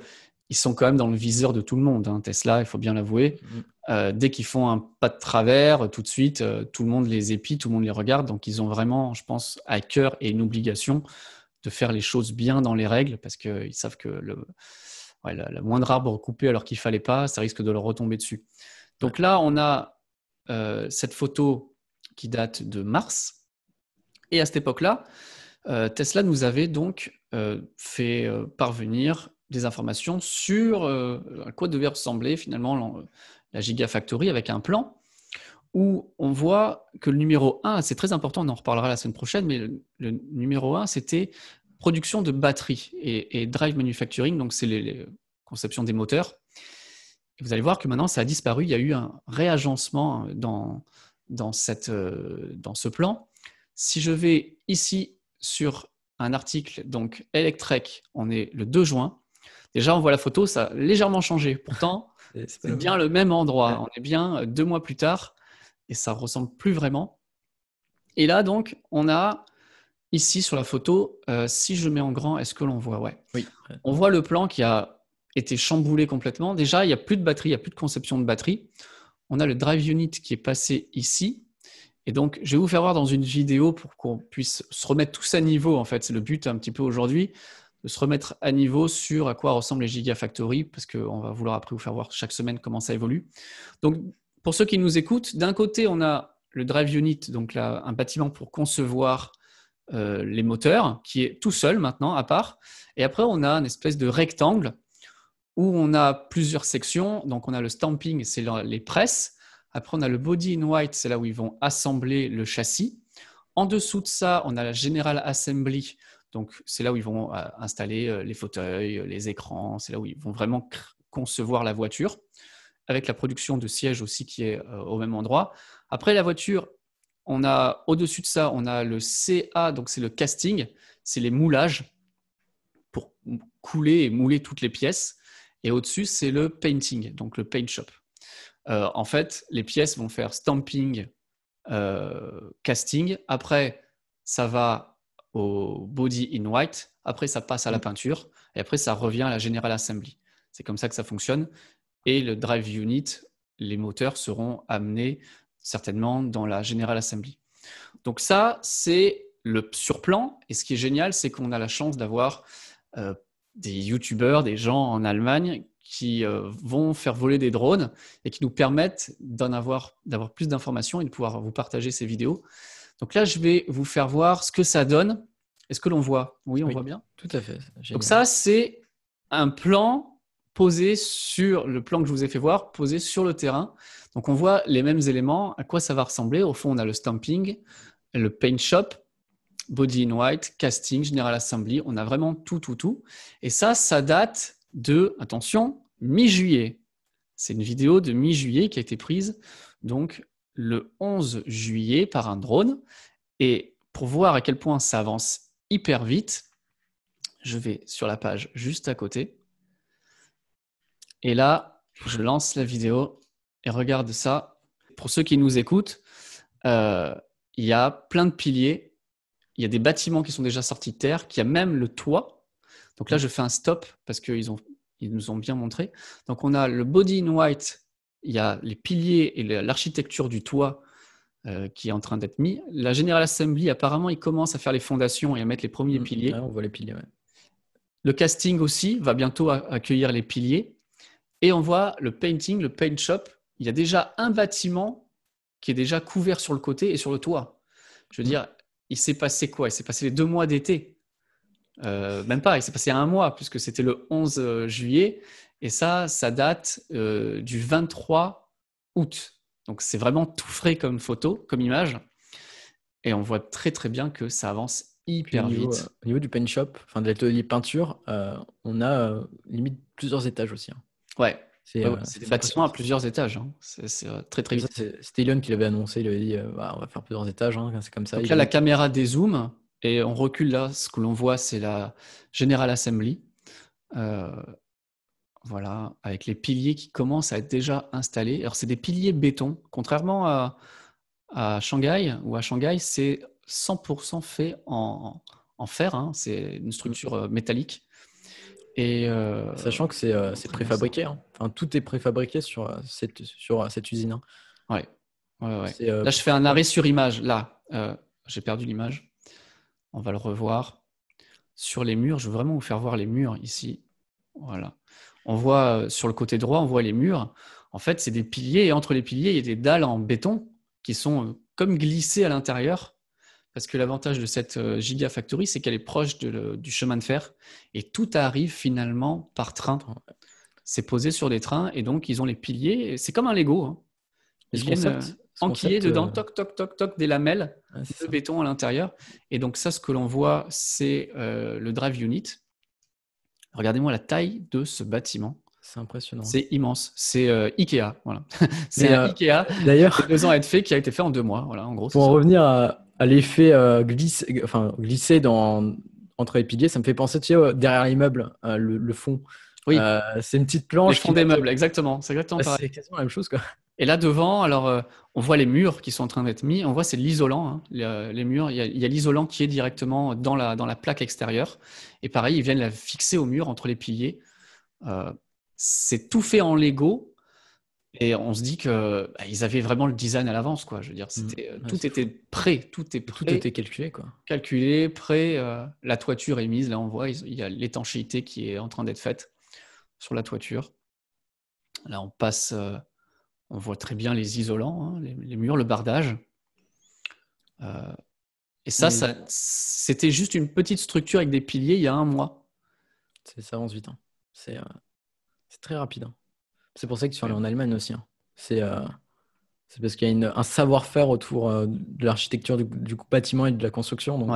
ils sont quand même dans le viseur de tout le monde. Hein. Tesla, il faut bien l'avouer. Mm. Euh, dès qu'ils font un pas de travers, tout de suite, euh, tout le monde les épie, tout le monde les regarde. Donc, ils ont vraiment, je pense, à cœur et une obligation de faire les choses bien dans les règles parce qu'ils savent que le, la, moindre arbre coupé alors qu'il fallait pas, ça risque de leur retomber dessus. Donc là, on a euh, cette photo qui date de mars. Et à cette époque-là, Tesla nous avait donc fait parvenir des informations sur euh, à quoi devait ressembler finalement la Gigafactory avec un plan où on voit que le numéro 1, c'est très important, on en reparlera la semaine prochaine, mais le, numéro 1, c'était production de batteries et, drive manufacturing, donc c'est les, conceptions des moteurs. Vous allez voir que maintenant, ça a disparu, il y a eu un réagencement dans, dans, euh, dans ce plan. Si je vais ici sur un article, donc Electrek, on est le 2 juin, Déjà, on voit la photo, ça a légèrement changé. Pourtant, [laughs] c'est bien le même endroit. On est bien deux mois plus tard et ça ressemble plus vraiment. Et là, donc, on a ici sur la photo, euh, si je mets en grand, est-ce que l'on voit? Ouais. Oui. On voit le plan qui a été chamboulé complètement. Déjà, il n'y a plus de batterie, il n'y a plus de conception de batterie. On a le drive unit qui est passé ici. Et donc, je vais vous faire voir dans une vidéo pour qu'on puisse se remettre tous à niveau. En fait, c'est le but un petit peu aujourd'hui de se remettre à niveau sur à quoi ressemblent les Gigafactory, parce qu'on va vouloir après vous faire voir chaque semaine comment ça évolue. Donc, pour ceux qui nous écoutent, d'un côté, on a le Drive Unit, donc un bâtiment pour concevoir euh, les moteurs, qui est tout seul maintenant, à part. Et après, on a une espèce de rectangle où on a plusieurs sections. Donc, on a le stamping, c'est les presses. Après, on a le body in white, c'est là où ils vont assembler le châssis. En dessous de ça, on a la General Assembly, donc, c'est là où ils vont euh, installer euh, les fauteuils, euh, les écrans, c'est là où ils vont vraiment concevoir la voiture, avec la production de sièges aussi qui est au même endroit. Après la voiture, on a au-dessus de ça, on a le CA, donc c'est le casting, c'est les moulages pour couler et mouler toutes les pièces. Et au-dessus, c'est le painting, donc le paint shop. en fait, les pièces vont faire stamping, casting. Après, ça va au body in white, après ça passe à la mm. peinture, et après ça revient à la General Assembly. C'est comme ça que ça fonctionne. Et le drive unit, les moteurs seront amenés certainement dans la General Assembly. Donc ça, c'est le surplan. Et ce qui est génial, c'est qu'on a la chance d'avoir euh, des youtubeurs, des gens en Allemagne qui euh, vont faire voler des drones et qui nous permettent d'en avoir, d'avoir plus d'informations et de pouvoir vous partager ces vidéos. Donc là, je vais vous faire voir ce que ça donne. Est-ce que l'on voit? Oui, on voit bien. Tout à fait. Donc ça, c'est un plan posé sur le plan que je vous ai fait voir, posé sur le terrain. Donc on voit les mêmes éléments. À quoi ça va ressembler? Au fond, on a le stamping, le paint shop, body in white, casting, general assembly. On a vraiment tout, tout, tout. Et ça, ça date de, attention, mi-juillet. C'est une vidéo de mi-juillet qui a été prise donc le 11 juillet par un drone. Et pour voir à quel point ça avance hyper vite, je vais sur la page juste à côté. Et là, je lance la vidéo et regarde ça. Pour ceux qui nous écoutent, euh, il y a plein de piliers. Il y a des bâtiments qui sont déjà sortis de terre, qui a même le toit. Donc là, je fais un stop parce qu'ils ils nous ont bien montré. Donc on a le body in white il y a les piliers et l'architecture du toit euh, qui est en train d'être mis. La General Assembly, apparemment, il commence à faire les fondations et à mettre les premiers mmh. piliers. on voit les piliers, Le casting aussi va bientôt accueillir les piliers. Et on voit le painting, le paint shop. Il y a déjà un bâtiment qui est déjà couvert sur le côté et sur le toit. Je veux dire, il s'est passé quoi? Il s'est passé les deux mois d'été. Euh, même pas, il s'est passé un mois, puisque c'était le 11 euh, juillet. Et ça, ça date euh, du 23 août. Donc c'est vraiment tout frais comme photo, comme image. Et on voit très très bien que ça avance hyper vite. au niveau du paint shop, enfin de l'atelier peinture, on a limite plusieurs étages aussi. Hein. Ouais, c'est des bâtiments à plusieurs étages. Hein. C'est très très vite. C'était Elon qui l'avait annoncé. Il avait dit bah, on va faire plusieurs étages. Hein. C'est comme ça. Donc là, la caméra dézoome et on recule là. Ce que l'on voit, c'est la General Assembly. Voilà, avec les piliers qui commencent à être déjà installés. Alors, c'est des piliers béton. Contrairement à, à Shanghai, ou à Shanghai, c'est 100% fait en, en fer. Hein. C'est une structure euh, métallique. Euh, Sachant que c'est euh, préfabriqué. Hein. Enfin, tout est préfabriqué sur cette, sur cette usine. Hein. Ouais. Là, je fais un arrêt sur image. Là, j'ai perdu l'image. On va le revoir. Sur les murs, je veux vraiment vous faire voir les murs ici. Voilà. On voit sur le côté droit, on voit les murs. En fait, c'est des piliers et entre les piliers, il y a des dalles en béton qui sont comme glissées à l'intérieur parce que l'avantage de cette euh, Gigafactory, c'est qu'elle est proche du chemin de fer et tout arrive finalement par train. C'est posé sur des trains et donc ils ont les piliers. C'est comme un Lego. Hein. Ils viennent euh, enquiller dedans, euh, toc, toc, toc, toc, des lamelles de béton à l'intérieur. Et donc ça, ce que l'on voit, c'est le drive unit. Regardez-moi la taille de ce bâtiment. C'est impressionnant. C'est immense. C'est Ikea. Voilà. [laughs] c'est Ikea. D'ailleurs, deux ans à être fait qui a été fait en deux mois. Voilà, en gros. Pour en revenir à, à l'effet euh, glisse, enfin, glisser dans, entre les piliers, ça me fait penser, tu sais, derrière l'immeuble, euh, le, fond. Oui. Euh, c'est une petite planche. Le fond des meubles, exactement. C'est exactement pareil. C'est quasiment la même chose, quoi. Et là devant, alors on voit les murs qui sont en train d'être mis. On voit c'est l'isolant, hein. les, murs. Il y a, l'isolant qui est directement dans la, dans la plaque extérieure. Et pareil, ils viennent la fixer au mur entre les piliers. c'est tout fait en Lego, et on se dit que bah, ils avaient vraiment le design à l'avance, quoi. Je veux dire, mmh. euh, tout était prêt, tout est Tout était calculé, quoi. Calculé, prêt. Euh, la toiture est mise. Là, on voit, il y a l'étanchéité qui est en train d'être faite sur la toiture. Là, on passe, euh, on voit très bien les isolants, hein, les, murs, le bardage. et ça, ça c'était juste une petite structure avec des piliers il y a un mois. Ça avance vite. Hein. C'est, très rapide. Hein. C'est pour ça qu'ils sont allés en Allemagne aussi. Hein. Euh, c'est parce qu'il y a un savoir-faire autour euh, de l'architecture du, bâtiment et de la construction. Donc,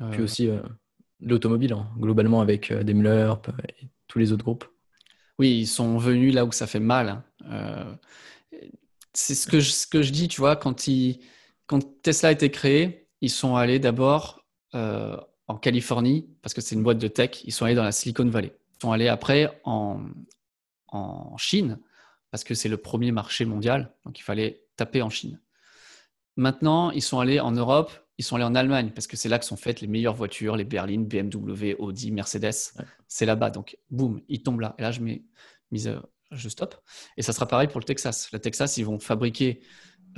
euh, puis aussi l'automobile, globalement avec Daimler et tous les autres groupes. Oui, ils sont venus là où ça fait mal. Hein. c'est ce que, je, dis, tu vois, quand, Tesla a été créé, ils sont allés d'abord en Californie, parce que c'est une boîte de tech, ils sont allés dans la Silicon Valley. Ils sont allés après en, en Chine, parce que c'est le premier marché mondial, donc il fallait taper en Chine. Maintenant, ils sont allés en Europe, ils sont allés en Allemagne, parce que c'est là que sont faites les meilleures voitures, les berlines, BMW, Audi, Mercedes. C'est là-bas, donc boum, ils tombent là. Et là, je mets mise, je stop. Et ça sera pareil pour le Texas. Le Texas, ils vont fabriquer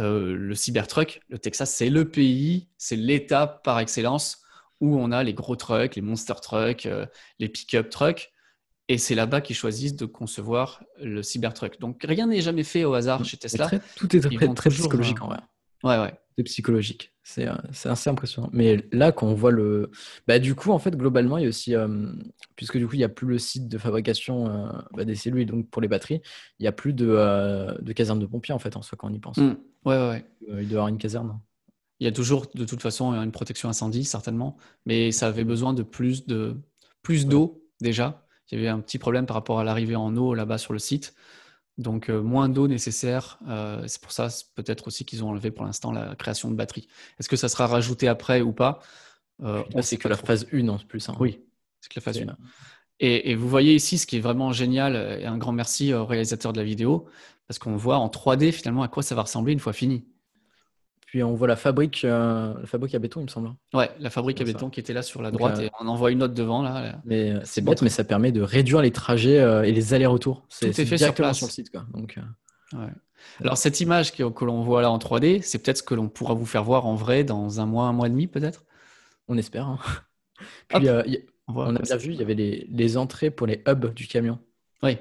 euh, le Cybertruck. Le Texas, c'est le pays, c'est l'État par excellence où on a les gros trucks, les monster trucks, euh, les pick-up trucks. Et c'est là-bas qu'ils choisissent de concevoir le Cybertruck. Donc rien n'est jamais fait au hasard chez Tesla. tout est très, très psychologique en vrai. Ouais, ouais. C'est psychologique. C'est euh, assez impressionnant. Mais là, quand on voit le. Bah, du coup, en fait, globalement, il y a aussi. Euh, puisque du coup, il n'y a plus le site de fabrication euh, bah, des cellules, donc pour les batteries, il n'y a plus de, de, caserne de pompiers, en fait, en soi, quand on y pense. Mmh. Ouais, ouais, ouais. il doit y avoir une caserne. Il y a toujours, de toute façon, une protection incendie, certainement. Mais ça avait besoin de plus de plus d'eau, déjà il y avait un petit problème par rapport à l'arrivée en eau là-bas sur le site. Donc euh, moins d'eau nécessaire. Euh, c'est pour ça peut-être aussi qu'ils ont enlevé pour l'instant la création de batteries. Est-ce que ça sera rajouté après ou pas? Euh, C'est que la phase 1 en plus. Hein. Oui, c'est que la phase 1. Et, et, vous voyez ici ce qui est vraiment génial, et un grand merci au réalisateur de la vidéo, parce qu'on voit en 3D finalement à quoi ça va ressembler une fois fini. Puis on voit la fabrique, euh, la fabrique à béton, il me semble. Ouais, la fabrique à béton qui était là sur la droite et on en voit une autre devant là. Mais euh, c'est bête, mais ça permet de réduire les trajets euh, et les allers-retours. C'est fait sur, place. sur le site. Quoi. Donc, Alors cette image que, l'on voit là en 3D, c'est peut-être ce que l'on pourra vous faire voir en vrai dans un mois, un mois et demi peut-être? On espère. Hein. Puis on, a bien vu, il y avait les, les, entrées pour les hubs du camion. Oui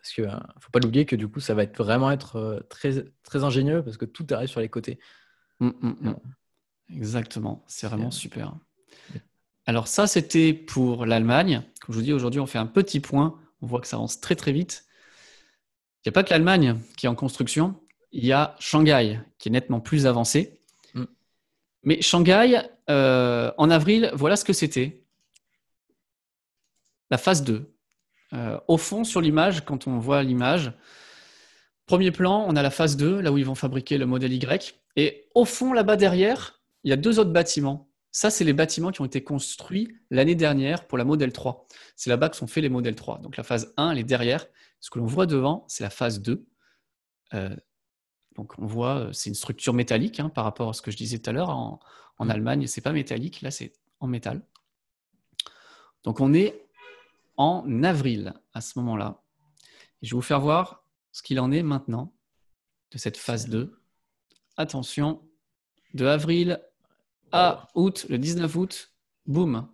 Parce que ne faut pas l'oublier que du coup, ça va être vraiment être très, très ingénieux parce que tout arrive sur les côtés. Mmh, mmh, mmh. Exactement, c'est vraiment super. Alors ça, c'était pour l'Allemagne. Comme je vous dis, aujourd'hui, on fait un petit point. On voit que ça avance très très vite. Il n'y a pas que l'Allemagne qui est en construction. Il y a Shanghai qui est nettement plus avancé. Mais Shanghai, euh, en avril, voilà ce que c'était. La phase 2. Euh, au fond, sur l'image, quand on voit l'image, premier plan, on a la phase 2, là où ils vont fabriquer le modèle Y. Et au fond, là-bas derrière, il y a deux autres bâtiments. Ça, c'est les bâtiments qui ont été construits l'année dernière pour la modèle 3. C'est là-bas que sont faits les modèles 3. Donc la phase 1, elle est derrière. Ce que l'on voit devant, c'est la phase 2. Euh, donc on voit, euh, c'est une structure métallique hein, par rapport à ce que je disais tout à l'heure. En, en. Allemagne, c'est pas métallique, là c'est en métal. Donc on est en avril à ce moment-là. je vais vous faire voir ce qu'il en est maintenant de cette phase 2. Attention, de avril à août, le 19 août, boum.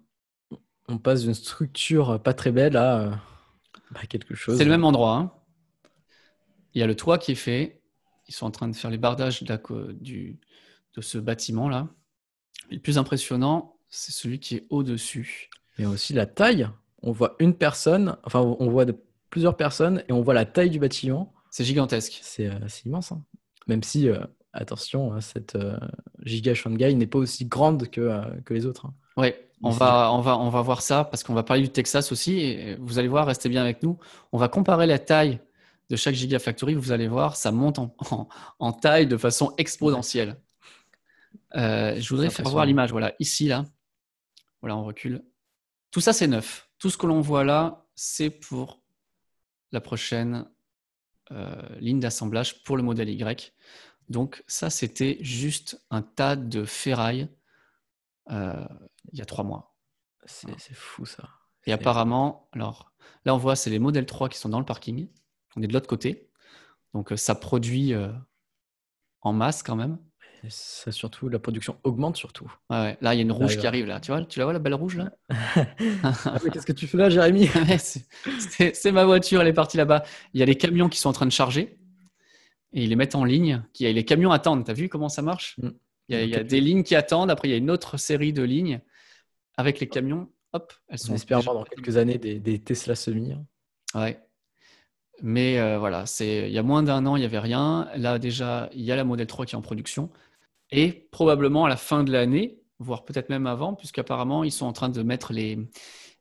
On passe d'une structure pas très belle à, euh, quelque chose. C'est le même endroit. Hein. Il y a le toit qui est fait. Ils sont en train de faire les bardages du, de ce bâtiment-là. Le plus impressionnant, c'est celui qui est au-dessus. Et aussi la taille. On voit une personne, enfin, on voit de, plusieurs personnes et on voit la taille du bâtiment. C'est gigantesque. C'est euh, immense. Hein. Même si euh, attention, hein, cette euh, giga Shanghai n'est pas aussi grande que, que les autres. Hein. Oui, on va, on, va, on va voir ça parce qu'on va parler du Texas aussi. Et vous allez voir, restez bien avec nous. On va comparer la taille de chaque gigafactory. Vous allez voir, ça monte en, en, taille de façon exponentielle. Euh, je voudrais faire voir l'image. Voilà, ici, là. Voilà, on recule. Tout ça, c'est neuf. Tout ce que l'on voit là, c'est pour la prochaine ligne d'assemblage pour le modèle Y. Donc ça, c'était juste un tas de ferraille euh, il y a trois mois. C'est fou ça. Et apparemment, alors là on voit, c'est les modèles 3 qui sont dans le parking. On est de l'autre côté. Donc euh, ça produit euh, en masse quand même. Ça surtout, la production augmente surtout. Là, il y a une rouge qui arrive là. Tu vois, tu la vois la belle rouge là [laughs] ah Qu'est-ce que tu fais là, Jérémy [laughs] C'est ma voiture, elle est partie là-bas. Il y a les camions qui sont en train de charger et ils les mettent en ligne. Les camions attendent. Tu as vu comment ça marche mm. Il y, a, des lignes qui attendent. Après, il y a une autre série de lignes avec les camions. Hop, elles sont. On espère voir dans quelques années des, Tesla semi. Hein. Ouais. Mais euh, voilà, il y a moins d'un an, il n'y avait rien. Là, déjà, il y a la Model 3 qui est en production. Et probablement à la fin de l'année, voire peut-être même avant, puisqu'apparemment, ils sont en train de mettre les,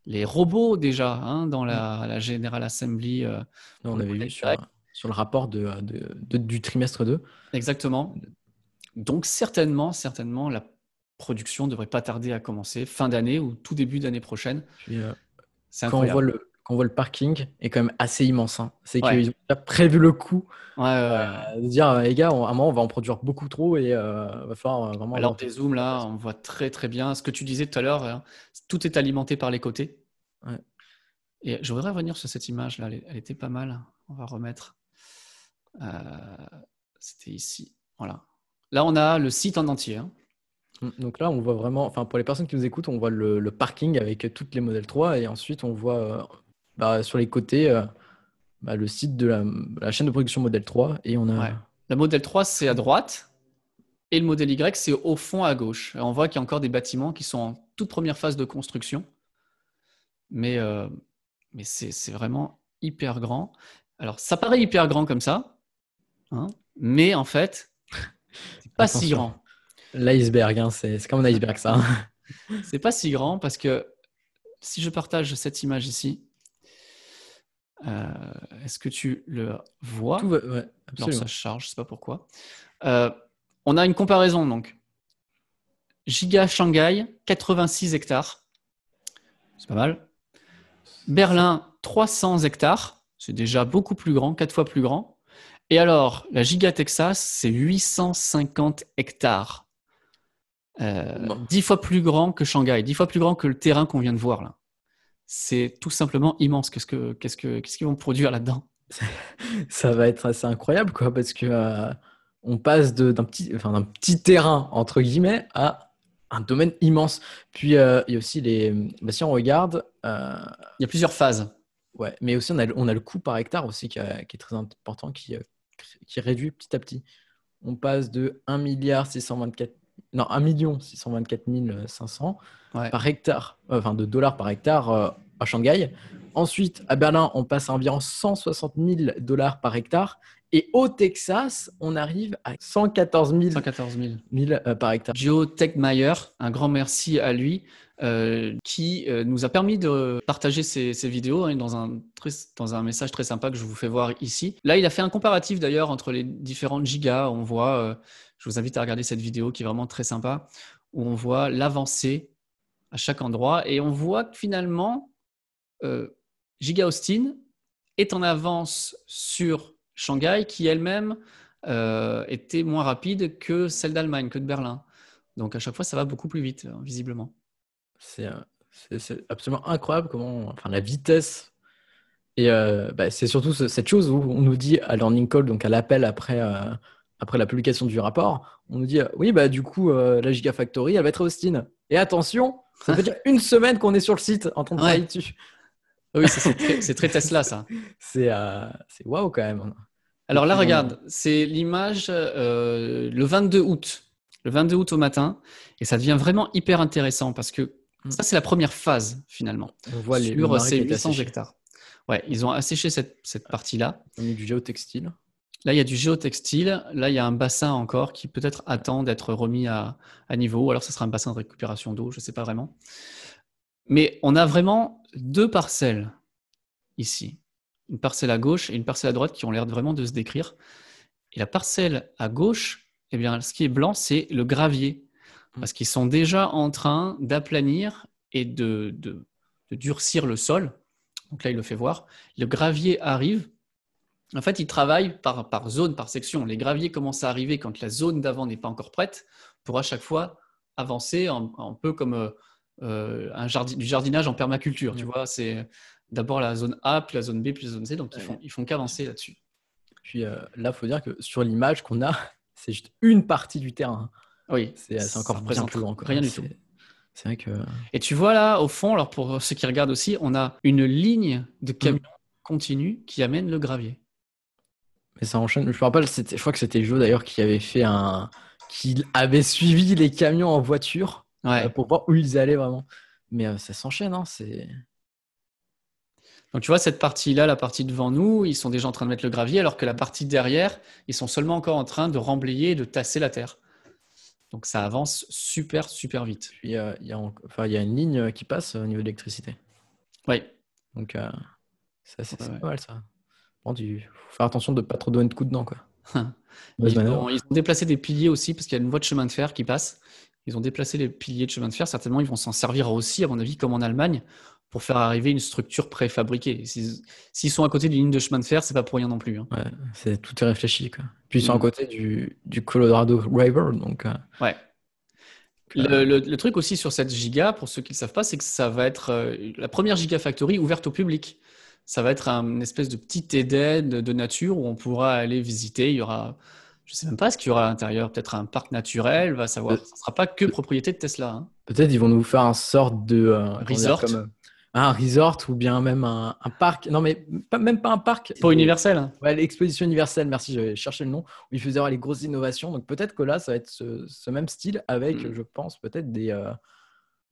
les robots déjà hein, dans la, la, General Assembly. Euh, on avait vu sur, sur le rapport de, du trimestre 2. Exactement. Donc certainement, certainement, la production ne devrait pas tarder à commencer fin d'année ou tout début d'année prochaine. Euh, quand, on voit le, on voit le parking est quand même assez immense. Hein. C'est qu'ils ont déjà prévu le coup euh, de dire les gars, à un moment on va en produire beaucoup trop et euh, va falloir vraiment. Alors des zooms là, on voit très très bien. Ce que tu disais tout à l'heure, hein, tout est alimenté par les côtés. Et je voudrais revenir sur cette image là, elle était pas mal. On va remettre. Euh, c'était ici. Voilà. Là, on a le site en entier. Hein. Mm, donc là, on voit vraiment, enfin pour les personnes qui nous écoutent, on voit le, parking avec toutes les modèles 3 et ensuite on voit euh, bah, sur les côtés euh, bah, le site de la, chaîne de production modèle 3 et on a. La modèle 3 c'est à droite et le modèle Y c'est au fond à gauche. on voit qu'il y a encore des bâtiments qui sont en toute première phase de construction, mais mais c'est vraiment hyper grand. Alors ça paraît hyper grand comme ça, Hein. mais en fait, c'est [laughs] pas si grand. L'iceberg, hein, c'est comme un iceberg ça. c'est pas si grand parce que si je partage cette image ici, euh, est-ce que tu le vois? Tout va... ça charge, je sais pas pourquoi. Euh, on a une comparaison donc. Giga Shanghai, 86 hectares. C'est pas mal. Berlin, 300 hectares. C'est déjà beaucoup plus grand, 4 fois plus grand. Et alors, la Giga Texas, c'est 850 hectares. Euh, 10 fois plus grand que Shanghai, 10 fois plus grand que le terrain qu'on vient de voir là. C'est tout simplement immense. Qu'est-ce que, qu'est-ce que, qu'est-ce qu'ils vont produire là-dedans? [laughs] Ça va être assez incroyable, quoi, parce que euh, on passe d'un petit, enfin, d'un petit terrain entre guillemets à un domaine immense. Puis euh, il y a aussi les, bah, si on regarde, euh, il y a plusieurs phases. Ouais, mais aussi on a, on a le coût par hectare aussi qui, est très important, qui, qui réduit petit à petit. On passe de 1 milliard 624 non 1 million 624 500 par hectare, enfin de dollars par hectare à Shanghai. Ensuite, à Berlin, on passe à environ 160 000 dollars par hectare. Et au Texas, on arrive à 114 000, 114 000. par hectare. Joe Techmeyer, un grand merci à lui, euh, qui euh, nous a permis de partager ces, vidéos hein, dans, un dans un message très sympa que je vous fais voir ici. Là, il a fait un comparatif d'ailleurs entre les différentes gigas. On voit, euh, je vous invite à regarder cette vidéo qui est vraiment très sympa, où on voit l'avancée à chaque endroit et on voit que finalement, Giga Austin est en avance sur Shanghai, qui elle-même euh, était moins rapide que celle d'Allemagne, que de Berlin. Donc à chaque fois, ça va beaucoup plus vite, hein, visiblement. C'est absolument incroyable comment, enfin, la vitesse. Et euh, bah, c'est surtout cette chose où on nous dit à Learning Call, donc à l'appel après, euh, après la publication du rapport, on nous dit oui, bah, du coup, la Gigafactory, elle va être à Austin. Et attention, ça [laughs] fait dire une semaine qu'on est sur le site en train de travailler dessus. Oui, c'est très, Tesla, ça. [laughs] C'est euh, waouh quand même. Alors là, regarde, c'est l'image euh, le 22 août. Le 22 août au matin. Et ça devient vraiment hyper intéressant parce que hmm. ça, c'est la première phase finalement. On voit les, sur ces 800 hectares. Ouais, ils ont asséché cette, cette partie-là. On a du géotextile. Là, il y a du géotextile. Là, il y a un bassin encore qui peut-être attend d'être remis à, à, niveau. Ou alors, ce sera un bassin de récupération d'eau, je ne sais pas vraiment. Mais on a vraiment deux parcelles ici. Une parcelle à gauche et une parcelle à droite qui ont l'air vraiment de se décrire. Et la parcelle à gauche, eh bien, ce qui est blanc, c'est le gravier. Mmh. Parce qu'ils sont déjà en train d'aplanir et de, de, durcir le sol. Donc là, il le fait voir. Le gravier arrive. En fait, il travaille par, par zone, par section. Les graviers commencent à arriver quand la zone d'avant n'est pas encore prête pour à chaque fois avancer un, un peu comme euh, euh, un du jardinage en permaculture. Tu vois, c'est d'abord la zone A, puis la zone B, puis la zone C. Donc, ils font, ils font qu'avancer là-dessus. Puis euh, là, il faut dire que sur l'image qu'on a, [laughs] c'est juste une partie du terrain. Oui. C'est encore bien plus grand. Rien du tout. C'est vrai que. Et tu vois là, au fond, alors pour ceux qui regardent aussi, on a une ligne de mm. camions continue qui amène le gravier. Mais ça enchaîne. Je me rappelle, je crois que c'était Joe d'ailleurs qui avait fait un. qui avait suivi les camions en voiture euh, pour voir où ils allaient vraiment. Mais euh, ça s'enchaîne, hein, c'est. Donc tu vois, cette partie-là, la partie devant nous, ils sont déjà en train de mettre le gravier, alors que la partie derrière, ils sont seulement encore en train de remblayer et de tasser la terre. Donc ça avance super, super vite. Puis il y, a, enfin, y a une ligne qui passe au niveau de l'électricité. Oui. Donc euh, c'est pas mal ça. Bon, il faut faire attention de ne pas trop donner de coups dedans. Quoi. [laughs] ils, ont, ils, ont, déplacé des piliers aussi parce qu'il y a une voie de chemin de fer qui passe. Ils ont déplacé les piliers de chemin de fer. Certainement, ils vont s'en servir aussi, à mon avis, comme en Allemagne, pour faire arriver une structure préfabriquée. S'ils sont à côté d'une ligne de chemin de fer, c'est pas pour rien non plus. Hein. Ouais, c'est tout est réfléchi. Quoi. Puis ils sont à mm. côté du, du Colorado River, donc. Euh, ouais. Le, truc aussi sur cette giga, pour ceux qui ne savent pas, c'est que ça va être euh, la première gigafactory ouverte au public. Ça va être un, une espèce de petit Éden de nature où on pourra aller visiter. Il y aura je ne sais même pas ce qu'il y aura à l'intérieur. Peut-être un parc naturel, va savoir. Ce ne sera pas que propriété de Tesla. Hein. Peut-être ils vont nous faire un sort de euh, resort. Euh, un resort ou bien même un, parc. Non, mais pas, même pas un parc. Pas universel. Hein. Ouais, l'exposition universelle, merci, j'avais cherché le nom, où ils faisaient les grosses innovations. Donc peut-être que là, ça va être ce, même style avec, hmm. je pense, peut-être des. Euh,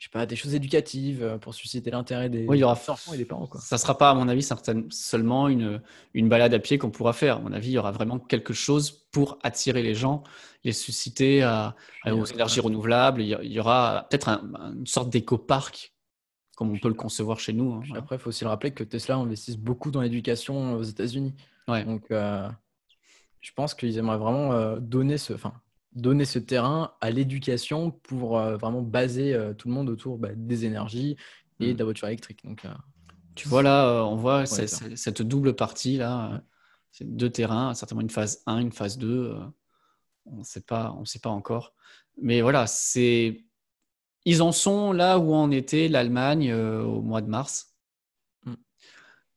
je sais pas, des choses éducatives euh, pour susciter l'intérêt des, oui, il y aura... enfants et des parents. Quoi. Ça ne sera pas, à mon avis, seulement une, une balade à pied qu'on pourra faire. À mon avis, il y aura vraiment quelque chose pour attirer les gens, les susciter à, aux énergies renouvelables. Il y aura peut-être une sorte d'éco-parc, comme on peut le concevoir chez nous. Hein, après, il faut aussi le rappeler que Tesla investit beaucoup dans l'éducation aux États-Unis. Ouais. Donc, euh, je pense qu'ils aimeraient vraiment euh, donner ce. Enfin, donner ce terrain à l'éducation pour euh, vraiment baser euh, tout le monde autour bah, des énergies et mm. de la voiture électrique. Donc, euh, tu vois là, on voit cette double partie là, c'est deux terrains, certainement une phase 1, une phase 2. on ne sait pas, on sait pas encore. Mais voilà, c'est ils en sont là où en était l'Allemagne au mois de mars. Mm.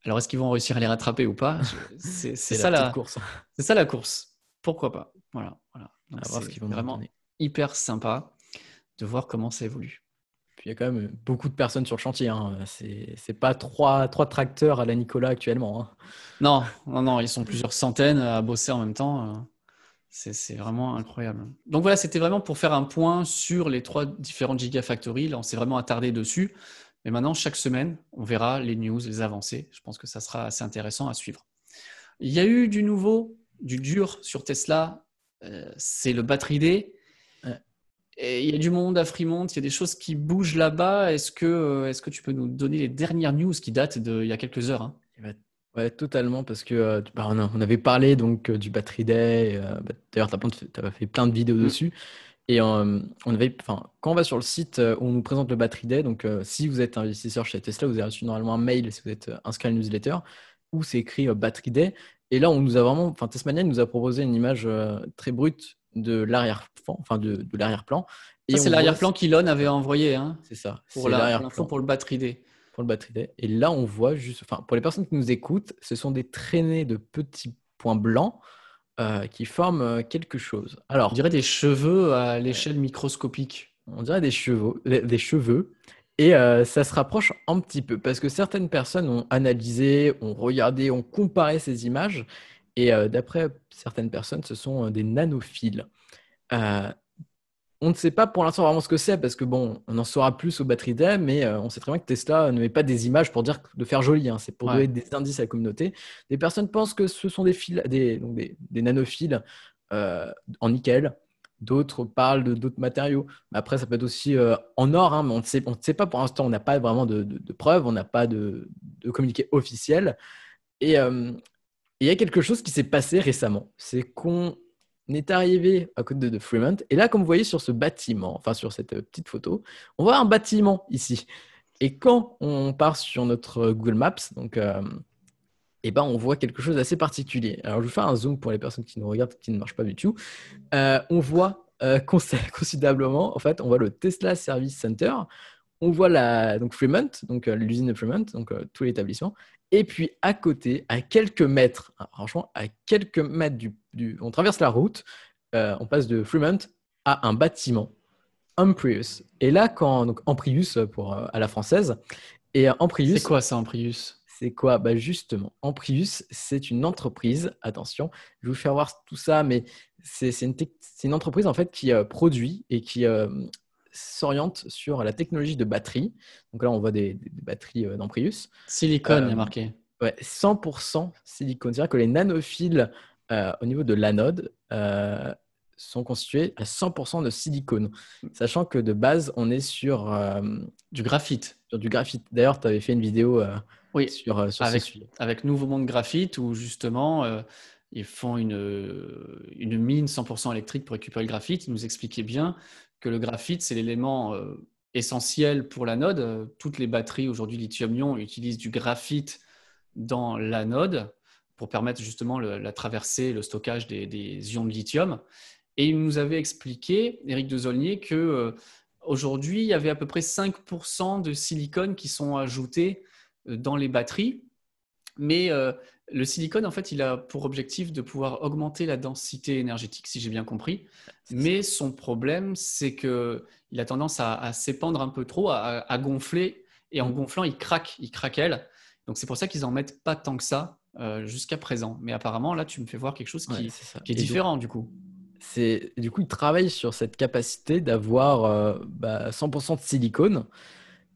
Alors, est-ce qu'ils vont réussir à les rattraper ou pas? [laughs] C'est ça la course. C'est ça la course. Pourquoi pas? Voilà, voilà. C'est vraiment hyper sympa de voir comment ça évolue. Puis il y a quand même beaucoup de personnes sur le chantier. Hein. C'est pas trois, trois tracteurs à la Nicolas actuellement. hein. Non, non, non, ils sont plusieurs centaines à bosser en même temps. euh, C'est c'est vraiment incroyable. Donc voilà, c'était vraiment pour faire un point sur les trois différentes Gigafactories. Là, on s'est vraiment attardé dessus. Mais maintenant, chaque semaine, on verra les news, les avancées. Je pense que ça sera assez intéressant à suivre. Il y a eu du nouveau, du dur sur Tesla. Euh, c'est le Battery Day. Ouais. Et il y a du monde à Fremont, il y a des choses qui bougent là-bas. Est-ce que, euh, est-ce que tu peux nous donner les dernières news qui datent d'il y a quelques heures hein? Ouais, totalement, parce que euh, bah, on, avait parlé donc du Battery Day. euh, bah, D'ailleurs, tu as, fait plein de vidéos Mm. dessus. Et euh, on avait, quand on va sur le site où on nous présente le Battery Day, donc euh, si vous êtes investisseur chez Tesla, vous avez reçu normalement un mail si vous êtes inscrit à la newsletter où c'est écrit Battery Day. Et là, on nous a vraiment, enfin, Tesmania nous a proposé une image euh, très brute de l'arrière-plan, enfin de, de l'arrière-plan. Ça, c'est l'arrière-plan qu'Elon avait envoyé hein, C'est ça. pour l'info pour le Battery Day. pour le Battery Day. Et là, on voit juste, enfin, pour les personnes qui nous écoutent, ce sont des traînées de petits points blancs euh, qui forment euh, quelque chose. Alors, On dirait des cheveux à l'échelle microscopique. on dirait des cheveux, des cheveux. Et euh, ça se rapproche un petit peu parce que certaines personnes ont analysé, ont regardé, ont comparé ces images. Et euh, d'après certaines personnes, ce sont euh, des nanophiles. Euh, on ne sait pas pour l'instant vraiment ce que c'est parce que bon, on en saura plus au Battery Day, mais on sait très bien que Tesla ne met pas des images pour dire de faire joli. hein. C'est pour Ouais. donner des indices à la communauté. Des personnes pensent que ce sont des fils, des, donc des, des nanophiles en nickel. D'autres parlent de d'autres matériaux. Mais après, ça peut être aussi euh, en or, hein, mais on ne sait, on pas pour l'instant. On n'a pas vraiment de, de- preuves, on n'a pas de, de communiqué officiel. Et euh, et il y a quelque chose qui s'est passé récemment. C'est qu'on est arrivé à côté de Fremont. Et là, comme vous voyez sur ce bâtiment, enfin sur cette euh, petite photo, on voit un bâtiment ici. Et quand on part sur notre Google Maps, donc, eh ben, on voit quelque chose d'assez particulier. Alors, je vais faire un zoom pour les personnes qui nous regardent, qui ne marchent pas du tout. Euh, on voit euh, [laughs] cons- considérablement, en fait, on voit le Tesla Service Center. On voit la, donc Fremont, donc euh, l'usine de Fremont, donc tout l'établissement. Et puis à côté, à quelques mètres, hein, franchement, à quelques mètres du, du- on traverse la route, on passe de Fremont à un bâtiment, Amprius. Et là, quand donc Amprius pour à la française, et euh, Amprius, C'est quoi ça en Prius c'est quoi? Bah Justement, Amprius, c'est une entreprise, attention, je vais vous faire voir tout ça, mais c'est une, entreprise en fait qui euh, produit et qui euh, s'oriente sur la technologie de batterie. Donc là, on voit des, batteries euh, d'Amprius. Silicone, il y Euh, a marqué. Ouais, 100% silicone. C'est-à-dire que les nanophiles au niveau de l'anode sont constitués à 100% de silicone. Sachant que de base, on est sur, euh, Du graphite. sur du graphite. D'ailleurs, tu avais fait une vidéo euh, Oui, sur, euh, sur avec, ce sujet. avec Nouveau Monde Graphite où justement euh, ils font une, une mine 100% électrique pour récupérer le graphite. Ils nous expliquaient bien que le graphite, c'est l'élément essentiel pour l'anode. Toutes les batteries aujourd'hui lithium-ion utilisent du graphite dans l'anode pour permettre justement le- la traversée, le stockage des, des ions de lithium. Et il nous avait expliqué, Éric de Zolnier, que euh, aujourd'hui, il y avait à peu près 5% de silicone qui sont ajoutés euh, dans les batteries. Mais euh, le silicone, en fait, il a pour objectif de pouvoir augmenter la densité énergétique, si j'ai bien compris. Mais son problème, c'est que il a tendance à, à s'épandre un peu trop, à, à gonfler. Et en gonflant, il craque, il craquelle. Donc c'est pour ça qu'ils en mettent pas tant que ça euh, jusqu'à présent. Mais apparemment, là, tu me fais voir quelque chose qui, Ouais, est donc, différent du coup. C'est du coup, ils travaillent sur cette capacité d'avoir euh, bah, 100% de silicone.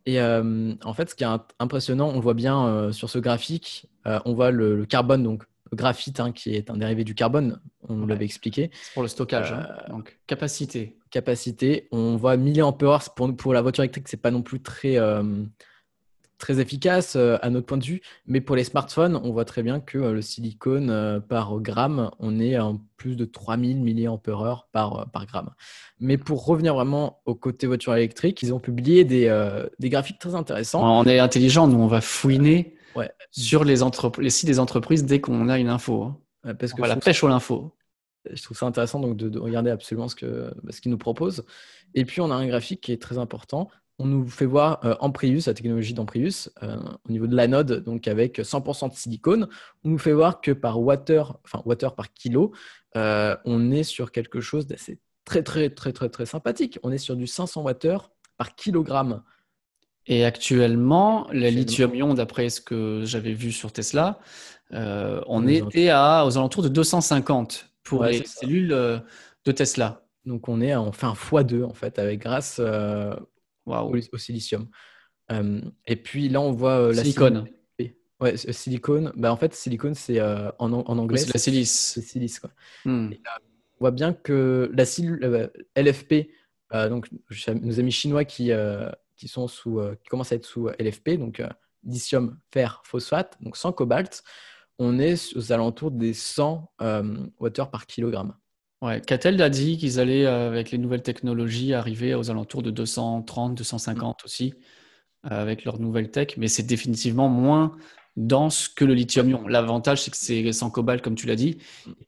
Et euh, en fait, ce qui est impressionnant, on le voit bien euh, sur ce graphique, on voit le, le carbone, donc le graphite, hein, qui est un dérivé du carbone, on Ouais. l'avait expliqué. C'est pour le stockage. hein. Donc capacité. Capacité, on voit 1000 ampères pour, pour la voiture électrique, c'est pas non plus très, très efficace euh, à notre point de vue, mais pour les smartphones, on voit très bien que euh, le silicone euh, par gramme, on est à plus de 3000 mAh par, par gramme. Mais pour revenir vraiment au côté voiture électrique, ils ont publié des, euh, des graphiques très intéressants. On est intelligent, nous, on va fouiner Ouais. sur les, les sites des entreprises dès qu'on a une info. hein. Euh, Parce On que va je la pêche aux l'info. je trouve ça intéressant donc de, de regarder absolument ce que bah, ce qu'ils nous proposent. Et puis on a un graphique qui est très important. On nous fait voir euh, Amprius, la technologie d'Amprius, euh, au niveau de l'anode, donc avec 100% de silicone. On nous fait voir que par water, enfin water par kilo, euh, on est sur quelque chose d'assez très très très très très sympathique. On est sur du 500 water par kilogramme Et actuellement, le lithium-ion, d'après ce que j'avais vu sur Tesla, euh, on était à, aux alentours de 250 pour les cellules de Tesla. Donc on est, fait un x2 en fait, avec grâce euh, au, silicium. et puis là, on voit la silicone. Ouais, silicone. Bah, en fait, silicone, c'est en, en, anglais. c'est la silice. C'est silice, quoi. Hmm. on voit bien que la cellule LFP, donc nos amis chinois qui, qui, sont sous, qui commencent à être sous LFP, donc lithium, fer, phosphate, donc sans cobalt, on est aux alentours des 100 euh, watts par kilogramme. Ouais, Catel a dit qu'ils allaient, euh, avec les nouvelles technologies, arriver aux alentours de 230, 250 aussi, euh, avec leurs nouvelles tech, mais c'est définitivement moins dense que le lithium-ion. L'avantage, c'est que c'est sans cobalt, comme tu l'as dit,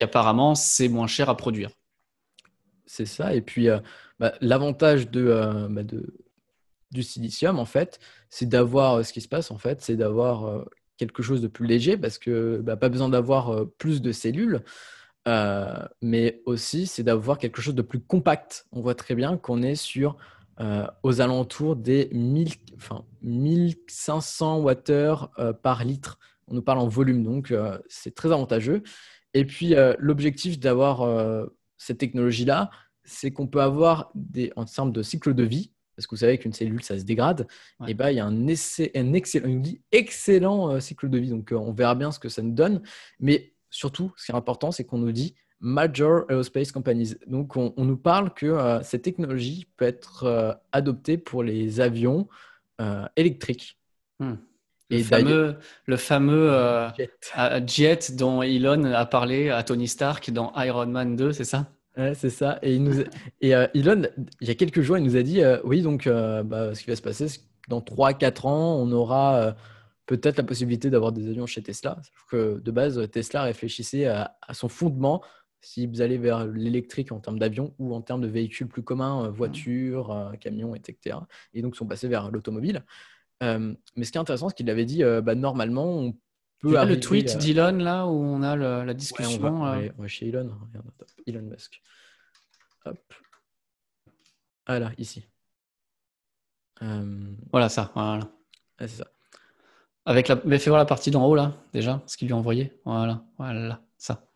et apparemment, c'est moins cher à produire. C'est ça, et puis bah, l'avantage de, bah, de, du silicium, en fait, c'est d'avoir, ce qui se passe, en fait, c'est d'avoir quelque chose de plus léger parce que bah, pas besoin d'avoir euh, plus de cellules, euh, mais aussi c'est d'avoir quelque chose de plus compact. On voit très bien qu'on est sur euh, aux alentours des 1000, enfin, 1500 Wh par litre. On nous parle en volume, donc c'est très avantageux. Et puis l'objectif d'avoir cette technologie-là, c'est qu'on peut avoir des, en termes de cycle de vie, parce que vous savez qu'une cellule, ça se dégrade, et bah, il y a un, essai, un excellent, excellent euh, cycle de vie. Donc, euh, on verra bien ce que ça nous donne. Mais surtout, ce qui est important, c'est qu'on nous dit Major Aerospace Companies. Donc, on, nous parle que euh, cette technologie peut être adoptée pour les avions électriques. Hmm. Le et fameux, le fameux jet. jet. dont Elon a parlé à Tony Stark dans Iron Man 2, c'est ça? Ouais, c'est ça. Et, il nous... et euh, Elon, il y a quelques jours, il nous a dit euh, oui, donc euh, bah, ce qui va se passer, c'est que dans 3-4 ans, on aura peut-être la possibilité d'avoir des avions chez Tesla. Sauf que de base, Tesla réfléchissait à, son fondement s'ils allaient vers l'électrique en termes d'avions ou en termes de véhicules plus communs, voitures, camions, etc. Et donc, sont passés vers l'automobile. mais ce qui est intéressant, c'est qu'il avait dit bah, normalement, on le tweet d'Elon là où on a la discussion. on, va, chez Elon. Elon Musk. Hop. Ah là, ici. Euh, voilà ça. Voilà. c'est ça. Avec la... Mais fais voir la partie d'en haut là, déjà, ce qu'il lui a envoyé. Voilà, voilà, ça.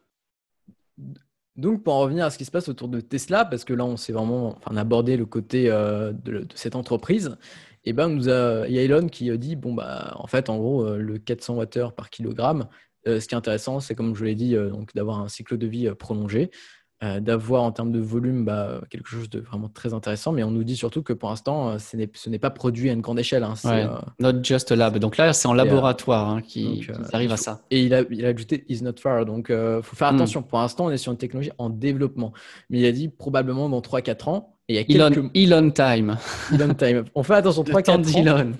Donc, pour en revenir à ce qui se passe autour de Tesla, parce que là, on s'est vraiment enfin, abordé le côté euh, de, cette entreprise, et ben, nous a, il y a Elon qui a dit bon, bah, en fait, en gros, euh, le 400 Wh par kilogramme, ce qui est intéressant, c'est comme je l'ai dit, d'avoir un cycle de vie prolongé. Euh, d'avoir en termes de volume bah, quelque chose de vraiment très intéressant. Mais on nous dit surtout que pour l'instant, euh, ce n'est pas produit à une grande échelle. Hein, euh, Not just a lab. Donc là, c'est en laboratoire hein, qui, arrive à ça. Et il a, il a ajouté is not far. Donc il faut faire hmm. attention. Pour l'instant, on est sur une technologie en développement. Mais il a dit probablement dans 3-4 ans. Et il y a quelques... Elon, time. Elon time. On fait attention. 3-4 ans.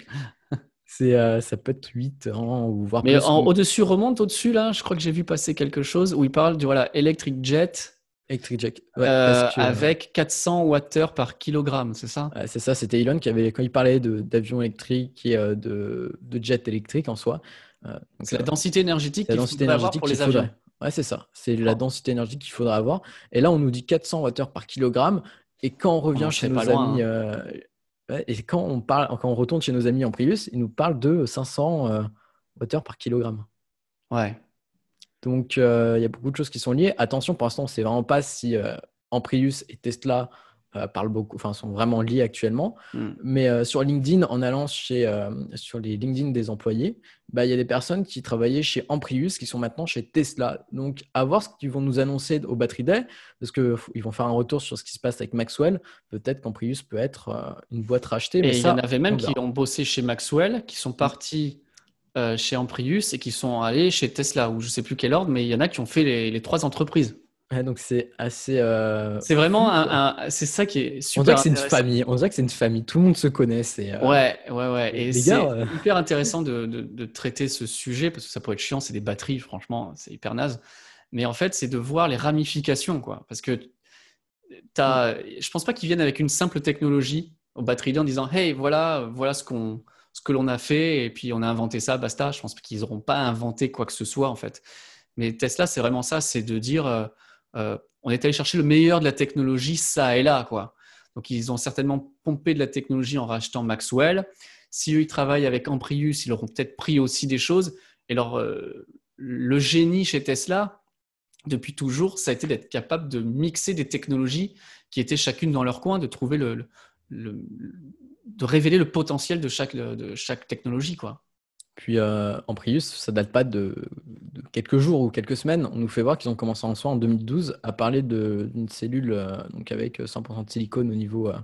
C'est, ça peut être 8 ans ou voire Mais au-dessus, remonte au-dessus, là, je crois que j'ai vu passer quelque chose où il parle du voilà, electric jet Electric Jack. Euh, avec 400 Wh par kilogramme, c'est ça? C'est ça, c'était Elon qui avait, quand il parlait d'avions électriques et euh, de, de jet électrique en soi. Euh, c'est la densité énergétique qu'il faudrait avoir pour les avions. Ouais, c'est ça. C'est la densité énergétique qu'il faudrait avoir. Et là, on nous dit 400 Wh par kilogramme. Et quand on revient chez nos amis, hein. et quand on, parle, quand on retourne chez nos amis en Prius, ils nous parlent de 500 Wh par kilogramme. Ouais. Donc, euh, il y a beaucoup de choses qui sont liées. Attention, pour l'instant, on ne sait vraiment pas si euh, Amprius et Tesla euh, parlent beaucoup, enfin, sont vraiment liés actuellement. Hmm. Mais sur LinkedIn, en allant chez, sur les LinkedIn des employés, bah, il y a des personnes qui travaillaient chez Amprius qui sont maintenant chez Tesla. Donc, à voir ce qu'ils vont nous annoncer au Battery Day, parce qu'ils vont faire un retour sur ce qui se passe avec Maxwell. Peut-être qu'Amprius peut être une boîte rachetée. Et il y en avait même qui ont bossé chez Maxwell, qui sont partis euh, chez Amprius et qui sont allés chez Tesla, ou je ne sais plus quel ordre, mais il y en a qui ont fait les, trois entreprises. donc c'est assez. Euh, c'est vraiment un, c'est ça qui est super. On dirait que c'est une famille. On dirait que c'est une famille. Tout le monde se connaît. C'est. Euh, ouais, ouais, ouais. Et c'est hyper intéressant de, de, traiter ce sujet parce que ça pourrait être chiant. C'est des batteries, franchement, c'est hyper naze. Mais en fait, c'est de voir les ramifications, quoi. Parce que as, je pense pas qu'ils viennent avec une simple technologie aux batteries en disant, hey, voilà, voilà ce qu'on ce que l'on a fait et puis on a inventé ça, basta. Je pense qu'ils n'auront pas inventé quoi que ce soit en fait. Mais Tesla, c'est vraiment ça, c'est de dire euh, euh, on est allé chercher le meilleur de la technologie, ça et là quoi. Donc ils ont certainement pompé de la technologie en rachetant Maxwell. si eux ils travaillent avec Amprius, ils auront peut-être pris aussi des choses. Et leur, le génie chez Tesla, depuis toujours, ça a été d'être capable de mixer des technologies qui étaient chacune dans leur coin, de trouver le, de révéler le potentiel de chaque, de chaque technologie, quoi. Puis euh, Amprius, ça date pas de, quelques jours ou quelques semaines. On nous fait voir qu'ils ont commencé en soi en 2012 à parler d'une cellule euh, donc avec 100% de silicone au niveau, euh,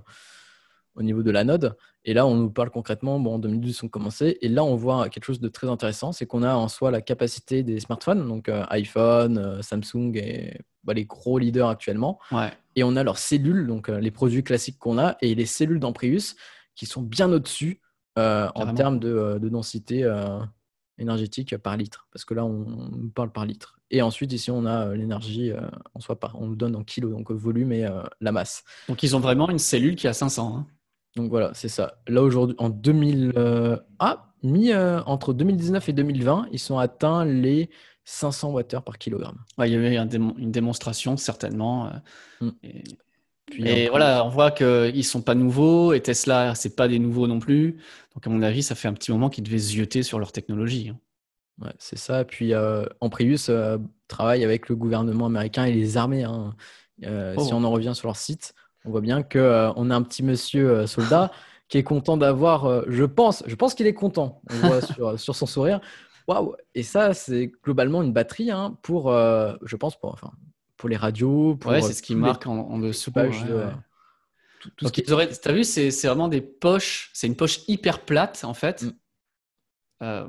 au niveau de l'anode. Et là, on nous parle concrètement, bon, en 2012, ils ont commencé. Et là, on voit quelque chose de très intéressant, c'est qu'on a en soi la capacité des smartphones, donc euh, iPhone, euh, Samsung et bah, les gros leaders actuellement. Et on a leurs cellules, donc euh, les produits classiques qu'on a, et les cellules d'Amprius qui sont bien au-dessus en termes de, densité énergétique par litre. Parce que là, on, nous parle par litre. Et ensuite, ici, on a l'énergie en soi, par, on nous donne en kilos, donc volume et la masse. Donc, ils ont vraiment une cellule qui a 500. Donc voilà, c'est ça. Là aujourd'hui, en 2000, euh, ah, mis euh, entre 2019 et 2020, ils sont atteints les 500 Wh par kilogramme. il y avait une démonstration certainement. Euh, mm. Et, Puis, voilà, on voit qu'ils ne sont pas nouveaux et Tesla, c'est pas des nouveaux non plus. Donc à mon avis, ça fait un petit moment qu'ils devaient zioter sur leur technologie. Hein. Ouais, c'est ça. Puis Amprius travaille avec le gouvernement américain et les armées. Hein. Si oh. on en revient sur leur site, on voit bien qu'on euh, on a un petit monsieur euh, soldat [laughs] qui est content d'avoir, euh, je pense, je pense qu'il est content. On voit [laughs] sur, son sourire. Waouh Et ça, c'est globalement une batterie hein, pour, je pense, pour, enfin, pour les radios. Pour, ouais, c'est ce qui marque en, dessous. Tout, ce qui... as vu, c'est vraiment des poches. C'est une poche hyper plate en fait. Mm.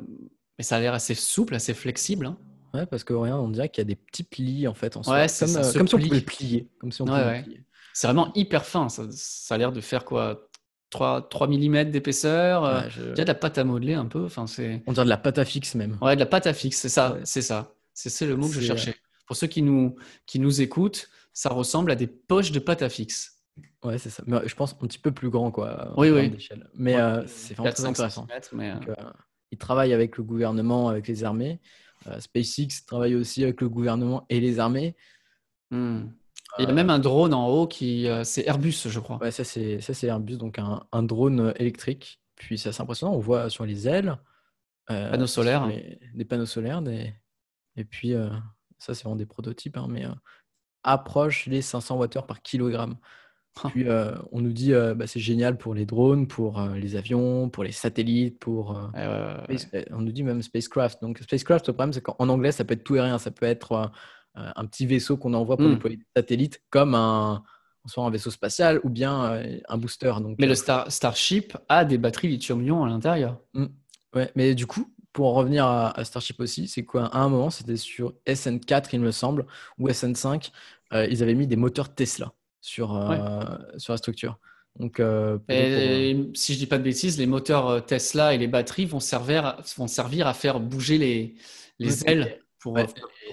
mais ça a l'air assez souple, assez flexible. Hein. Ouais, parce que rien, on dirait qu'il y a des petits plis en fait en soi. comme, comme si on pouvait plier. Comme si on pouvait plier. C'est vraiment hyper fin. Ça, a l'air de faire quoi 3, 3 mm d'épaisseur. Euh, il y a de la pâte à modeler un peu. Enfin, On dirait de la pâte à fixe même. Ouais, de la pâte à fixe, c'est ça. C'est ça. C'est le mot que je cherchais. Pour ceux qui nous, qui nous écoutent, ça ressemble à des poches de pâte à fixe. Ouais, c'est ça. Mais je pense un petit peu plus grand, quoi. Oui, oui. Mais euh, c'est vraiment très intéressant. Mais euh, ils travaillent avec le gouvernement, avec les armées. SpaceX travaille aussi avec le gouvernement et les armées. Hmm. Il y a même un drone en haut qui. Euh, c'est Airbus, je crois. Ouais, ça c'est Airbus, donc un, un, drone électrique. Puis c'est assez impressionnant. On voit sur les ailes. Euh, panneaux solaires. des panneaux solaires. Des... Et puis, euh, ça c'est vraiment des prototypes, hein, mais approche les 500 Wh par kilogramme. Ah. Puis on nous dit bah, c'est génial pour les drones, pour les avions, pour les satellites, pour. on nous dit même spacecraft. Donc spacecraft, le problème c'est qu'en anglais ça peut être tout et rien. Ça peut être euh, un petit vaisseau qu'on envoie pour hmm. déployer des satellites comme un, soit un vaisseau spatial ou bien euh, un booster. Donc, mais le euh, Starship a des batteries lithium-ion à l'intérieur. Hmm. Ouais, mais du coup, pour en revenir à, Starship aussi, c'est quoi À un moment, c'était sur SN4, il me semble, ou SN5, ils avaient mis des moteurs Tesla sur, sur la structure. Donc, si je dis pas de bêtises, les moteurs Tesla et les batteries vont servir, vont servir à faire bouger les, les ailes pour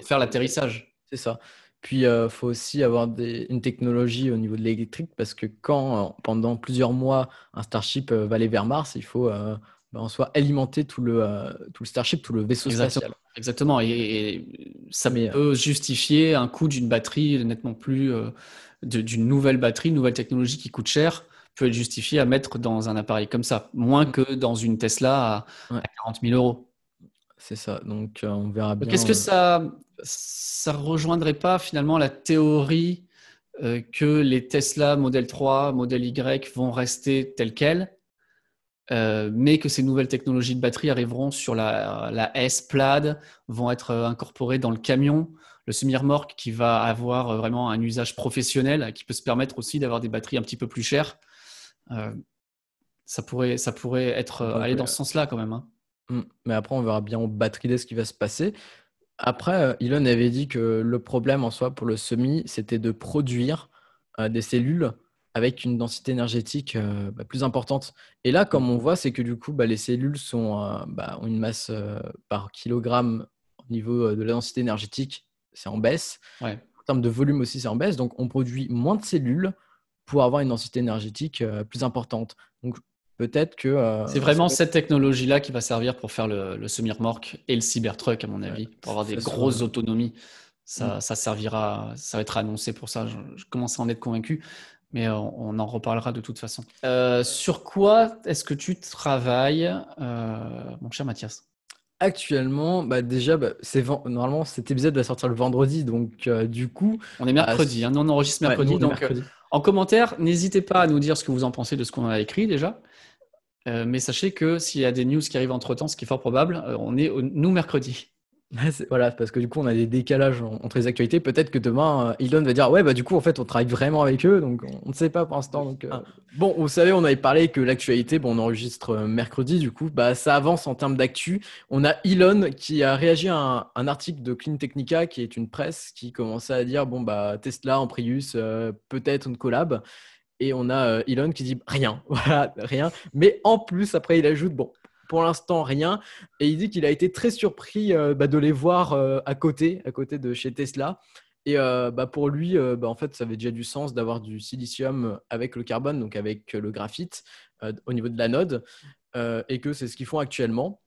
faire l'atterrissage. C'est ça. Puis, il euh, faut aussi avoir une technologie au niveau de l'électrique parce que quand, euh, pendant plusieurs mois, un Starship euh, va aller vers Mars, il faut ben, en soit alimenter tout le, tout le Starship, tout le vaisseau spatial. Exactement. Et, ça peut justifier un coût d'une batterie nettement plus. d'une nouvelle batterie, une nouvelle technologie qui coûte cher peut être justifié à mettre dans un appareil comme ça, moins mm. que dans une Tesla à, à 40 000 euros. C'est ça. Donc, on verra bien. Qu'est-ce que ça ça rejoindrait pas finalement la théorie euh, que les Tesla Model 3, Model Y vont rester telles quelles, euh, mais que ces nouvelles technologies de batterie arriveront sur la, la S Plaid, vont être euh, incorporées dans le camion, le semi-remorque qui va avoir vraiment un usage professionnel, qui peut se permettre aussi d'avoir des batteries un petit peu plus chères. ça pourrait, ça pourrait être aller dans ce sens-là quand même. Hein. Mmh. Mais après, on verra bien au batterie ce qui va se passer. Après, euh, Elon avait dit que le problème en soi pour le semi, c'était de produire euh, des cellules avec une densité énergétique euh, bah, plus importante. Et là, comme on voit, c'est que du coup, bah, les cellules sont, bah, ont une masse par kilogramme au niveau de la densité énergétique, c'est en baisse. En termes de volume aussi, c'est en baisse. Donc, on produit moins de cellules pour avoir une densité énergétique plus importante. Donc, peut-être que. Euh, c'est vraiment cette technologie-là qui va servir pour faire le, semi-remorque et le Cybertruck, à mon avis, pour avoir des grosses autonomies. Ça, mm. ça, servira, ça va être annoncé pour ça. Je, commence à en être convaincu. Mais on, en reparlera de toute façon. sur quoi est-ce que tu travailles, mon cher Mathias? Actuellement, bah déjà, bah, c'est normalement cet épisode va sortir le vendredi, donc du coup. On est mercredi, hein, on enregistre mercredi. donc, en commentaire, n'hésitez pas à nous dire ce que vous en pensez de ce qu'on a écrit déjà. mais sachez que s'il y a des news qui arrivent entre temps, ce qui est fort probable, on est nous mercredi. Voilà, parce que du coup, on a des décalages entre les actualités. Peut-être que demain, euh, Elon va dire Ouais, bah du coup, en fait, on travaille vraiment avec eux, donc on ne sait pas pour l'instant. Donc, euh. ah. Bon, vous savez, on avait parlé que l'actualité, bon, on enregistre euh, mercredi, du coup, bah, ça avance en termes d'actu. On a Elon qui a réagi à un, article de Clean Technica, qui est une presse, qui commençait à dire Bon, bah, Tesla en Prius, peut-être une collab. Et on a Elon qui dit rien, [laughs] voilà, rien. Mais en plus, après, il ajoute Bon, pour l'instant, rien. Et il dit qu'il a été très surpris euh, bah, de les voir euh, à côté, à côté de chez Tesla. Et euh, bah, pour lui, bah, en fait, ça avait déjà du sens d'avoir du silicium avec le carbone, donc avec le graphite au niveau de l'anode, et que c'est ce qu'ils font actuellement.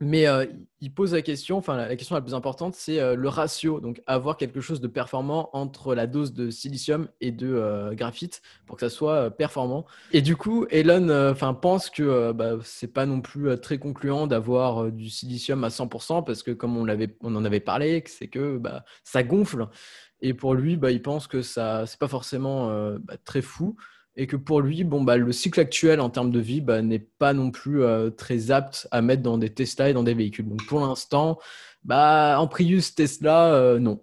Mais euh, il pose la question, enfin la question la plus importante, c'est euh, le ratio. Donc avoir quelque chose de performant entre la dose de silicium et de euh, graphite pour que ça soit performant. Et du coup, Elon enfin pense que bah, c'est pas non plus très concluant d'avoir du silicium à 100% parce que comme on, en avait parlé, c'est que bah, ça gonfle. Et pour lui, bah, il pense que ça c'est pas forcément bah, très fou et que pour lui, bon, bah, le cycle actuel en termes de vie bah, n'est pas non plus euh, très apte à mettre dans des Tesla et dans des véhicules. Donc pour l'instant, bah, en Prius Tesla, euh, non.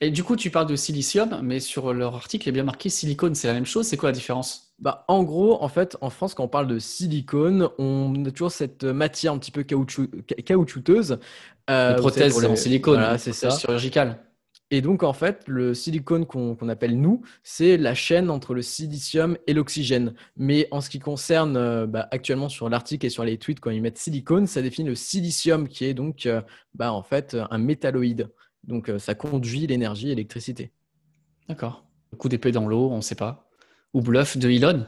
Et du coup, tu parles de silicium, mais sur leur article, il est bien marqué silicone. C'est la même chose C'est quoi la différence? Bah, En gros, en fait, en France, quand on parle de silicone, on a toujours cette matière un petit peu caoutchouteuse. Euh, les prothèses en silicone, voilà, c'est ça. chirurgical. Et donc, en fait, le silicone qu'on appelle nous, c'est la chaîne entre le silicium et l'oxygène. Mais en ce qui concerne euh, bah, actuellement sur l'article et sur les tweets, quand ils mettent silicone, ça définit le silicium qui est donc euh, bah, en fait un métalloïde. Donc, euh, ça conduit l'énergie et l'électricité. D'accord. Coup d'épée dans l'eau, on ne sait pas. Ou bluff de Elon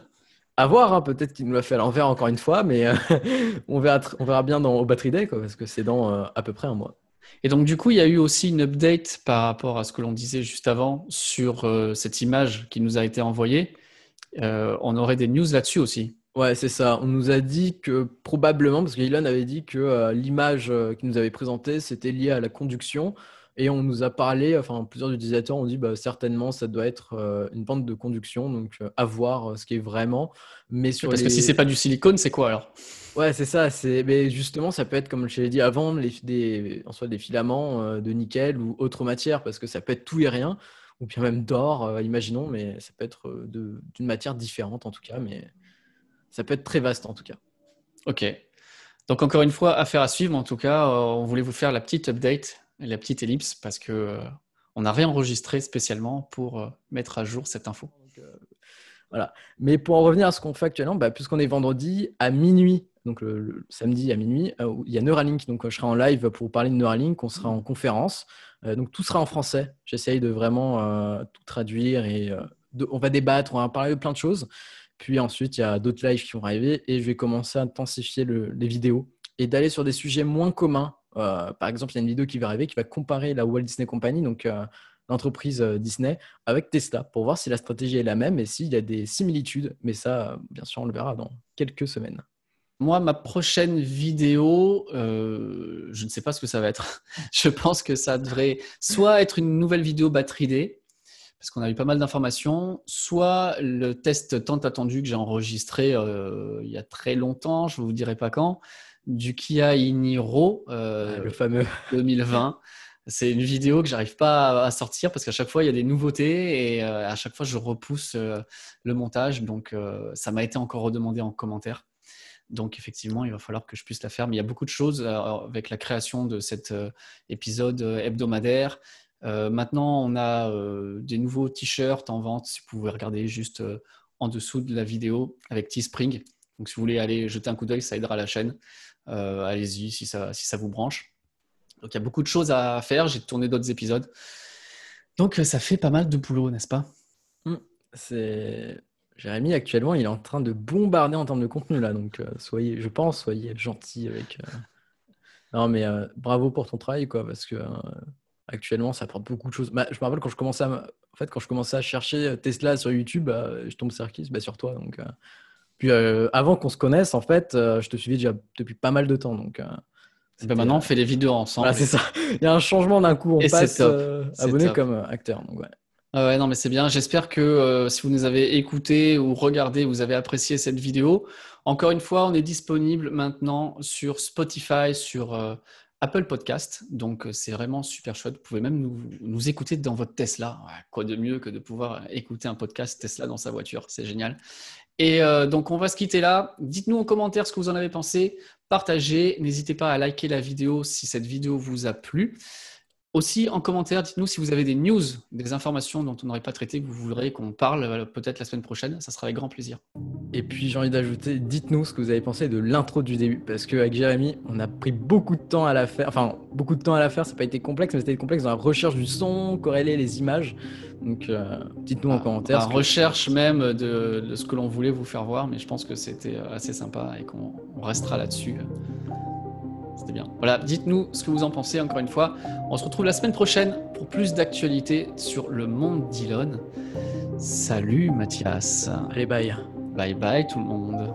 à voir, hein, peut-être qu'il nous l'a fait à l'envers encore une fois, mais [laughs] on, verra on verra bien dans, au Battery Day, parce que c'est dans à peu près un mois. Et donc, du coup, il y a eu aussi une update par rapport à ce que l'on disait juste avant sur euh, cette image qui nous a été envoyée. Euh, on aurait des news là-dessus aussi. Ouais, c'est ça. On nous a dit que probablement, parce qu'Elon avait dit que euh, l'image qu'il nous avait présentée, c'était lié à la conduction. Et on nous a parlé, enfin plusieurs utilisateurs ont dit bah, certainement ça doit être une bande de conduction, donc à voir ce qui est vraiment. Mais sur Parce que si c'est pas du silicone, c'est quoi alors? Ouais, c'est ça. C'est, mais justement, ça peut être, comme je l'ai dit avant, les, des, en soit des filaments euh, de nickel ou autre matière, parce que ça peut être tout et rien, ou bien même d'or, euh, imaginons, mais ça peut être euh, d'une matière différente en tout cas, mais ça peut être très vaste en tout cas. Ok. Donc encore une fois, affaire à suivre. En tout cas, on voulait vous faire la petite update, la petite ellipse, parce que on n'a rien enregistré spécialement pour mettre à jour cette info. voilà. Mais pour en revenir à ce qu'on fait actuellement, bah, puisqu'on est vendredi à minuit donc le, samedi à minuit, euh, il y a Neuralink. Donc je serai en live pour parler de Neuralink, on sera en conférence. Euh, donc tout sera en français. J'essaye de vraiment euh, tout traduire et on va débattre, on va parler de plein de choses. Puis ensuite, il y a d'autres lives qui vont arriver et je vais commencer à intensifier les vidéos et d'aller sur des sujets moins communs. Par exemple, il y a une vidéo qui va arriver qui va comparer la Walt Disney Company, donc l'entreprise Disney, avec Tesla pour voir si la stratégie est la même et s'il y a des similitudes. Mais ça, bien sûr, on le verra dans quelques semaines. Moi, ma prochaine vidéo, euh, je ne sais pas ce que ça va être. [laughs] je pense que ça devrait soit être une nouvelle vidéo batterie D, parce qu'on a eu pas mal d'informations, soit le test tant attendu que j'ai enregistré euh, il y a très longtemps, je ne vous dirai pas quand, du Kia Iniro, euh, le fameux [laughs] 2020. C'est une vidéo que j'arrive pas à sortir parce qu'à chaque fois il y a des nouveautés et à chaque fois je repousse le montage. Donc ça m'a été encore redemandé en commentaire. Donc effectivement, il va falloir que je puisse la faire. Mais il y a beaucoup de choses euh, avec la création de cet euh, épisode euh, hebdomadaire. maintenant, on a des nouveaux t-shirts en vente. Si vous pouvez regarder juste en dessous de la vidéo avec Teespring. Donc si vous voulez aller jeter un coup d'œil, ça aidera la chaîne. Allez-y si ça, vous branche. Donc il y a beaucoup de choses à faire. J'ai tourné d'autres épisodes. Donc ça fait pas mal de boulot, n'est-ce pas? Mmh. C'est Jérémy, actuellement, il est en train de bombarder en termes de contenu là. Donc, euh, soyez, je pense, soyez gentil avec. Euh, non, mais euh, bravo pour ton travail, quoi, parce que actuellement, ça apporte beaucoup de choses. Bah, je me rappelle quand je commençais à. fait, quand je à chercher Tesla sur YouTube, bah, je tombe sur qui bah, Sur toi. Donc, Puis avant qu'on se connaisse, en fait, je te suivais déjà depuis pas mal de temps. Donc, bah, maintenant, on fait des vidéos ensemble. c'est ça. Il y a un changement d'un coup. On passe abonné comme acteur. Donc, ouais. Ah ouais, non, mais c'est bien. J'espère que euh, si vous nous avez écoutés ou regardé, vous avez apprécié cette vidéo. Encore une fois, on est disponible maintenant sur Spotify, sur euh, Apple Podcast. Donc, euh, c'est vraiment super chouette. Vous pouvez même nous, écouter dans votre Tesla. quoi de mieux que de pouvoir écouter un podcast Tesla dans sa voiture? C'est génial. Et donc, on va se quitter là. Dites-nous en commentaire ce que vous en avez pensé. Partagez. N'hésitez pas à liker la vidéo si cette vidéo vous a plu. Aussi, en commentaire, dites-nous si vous avez des news, des informations dont on n'aurait pas traité, que vous voudrez qu'on parle euh, peut-être la semaine prochaine. Ça sera avec grand plaisir. Et puis, j'ai envie d'ajouter, dites-nous ce que vous avez pensé de l'intro du début. Parce qu'avec Jérémy, on a pris beaucoup de temps à la faire. Enfin, beaucoup de temps à la faire, ça n'a pas été complexe, mais c'était complexe dans la recherche du son, corréler les images. Donc, euh, dites-nous en ah, commentaire. La recherche même de, de, ce que l'on voulait vous faire voir, mais je pense que c'était euh, assez sympa et qu'on restera là-dessus. C'était bien. Voilà, dites-nous ce que vous en pensez encore une fois. On se retrouve la semaine prochaine pour plus d'actualités sur le monde d'Elon. Salut Mathias. Allez, bye. Bye bye tout le monde.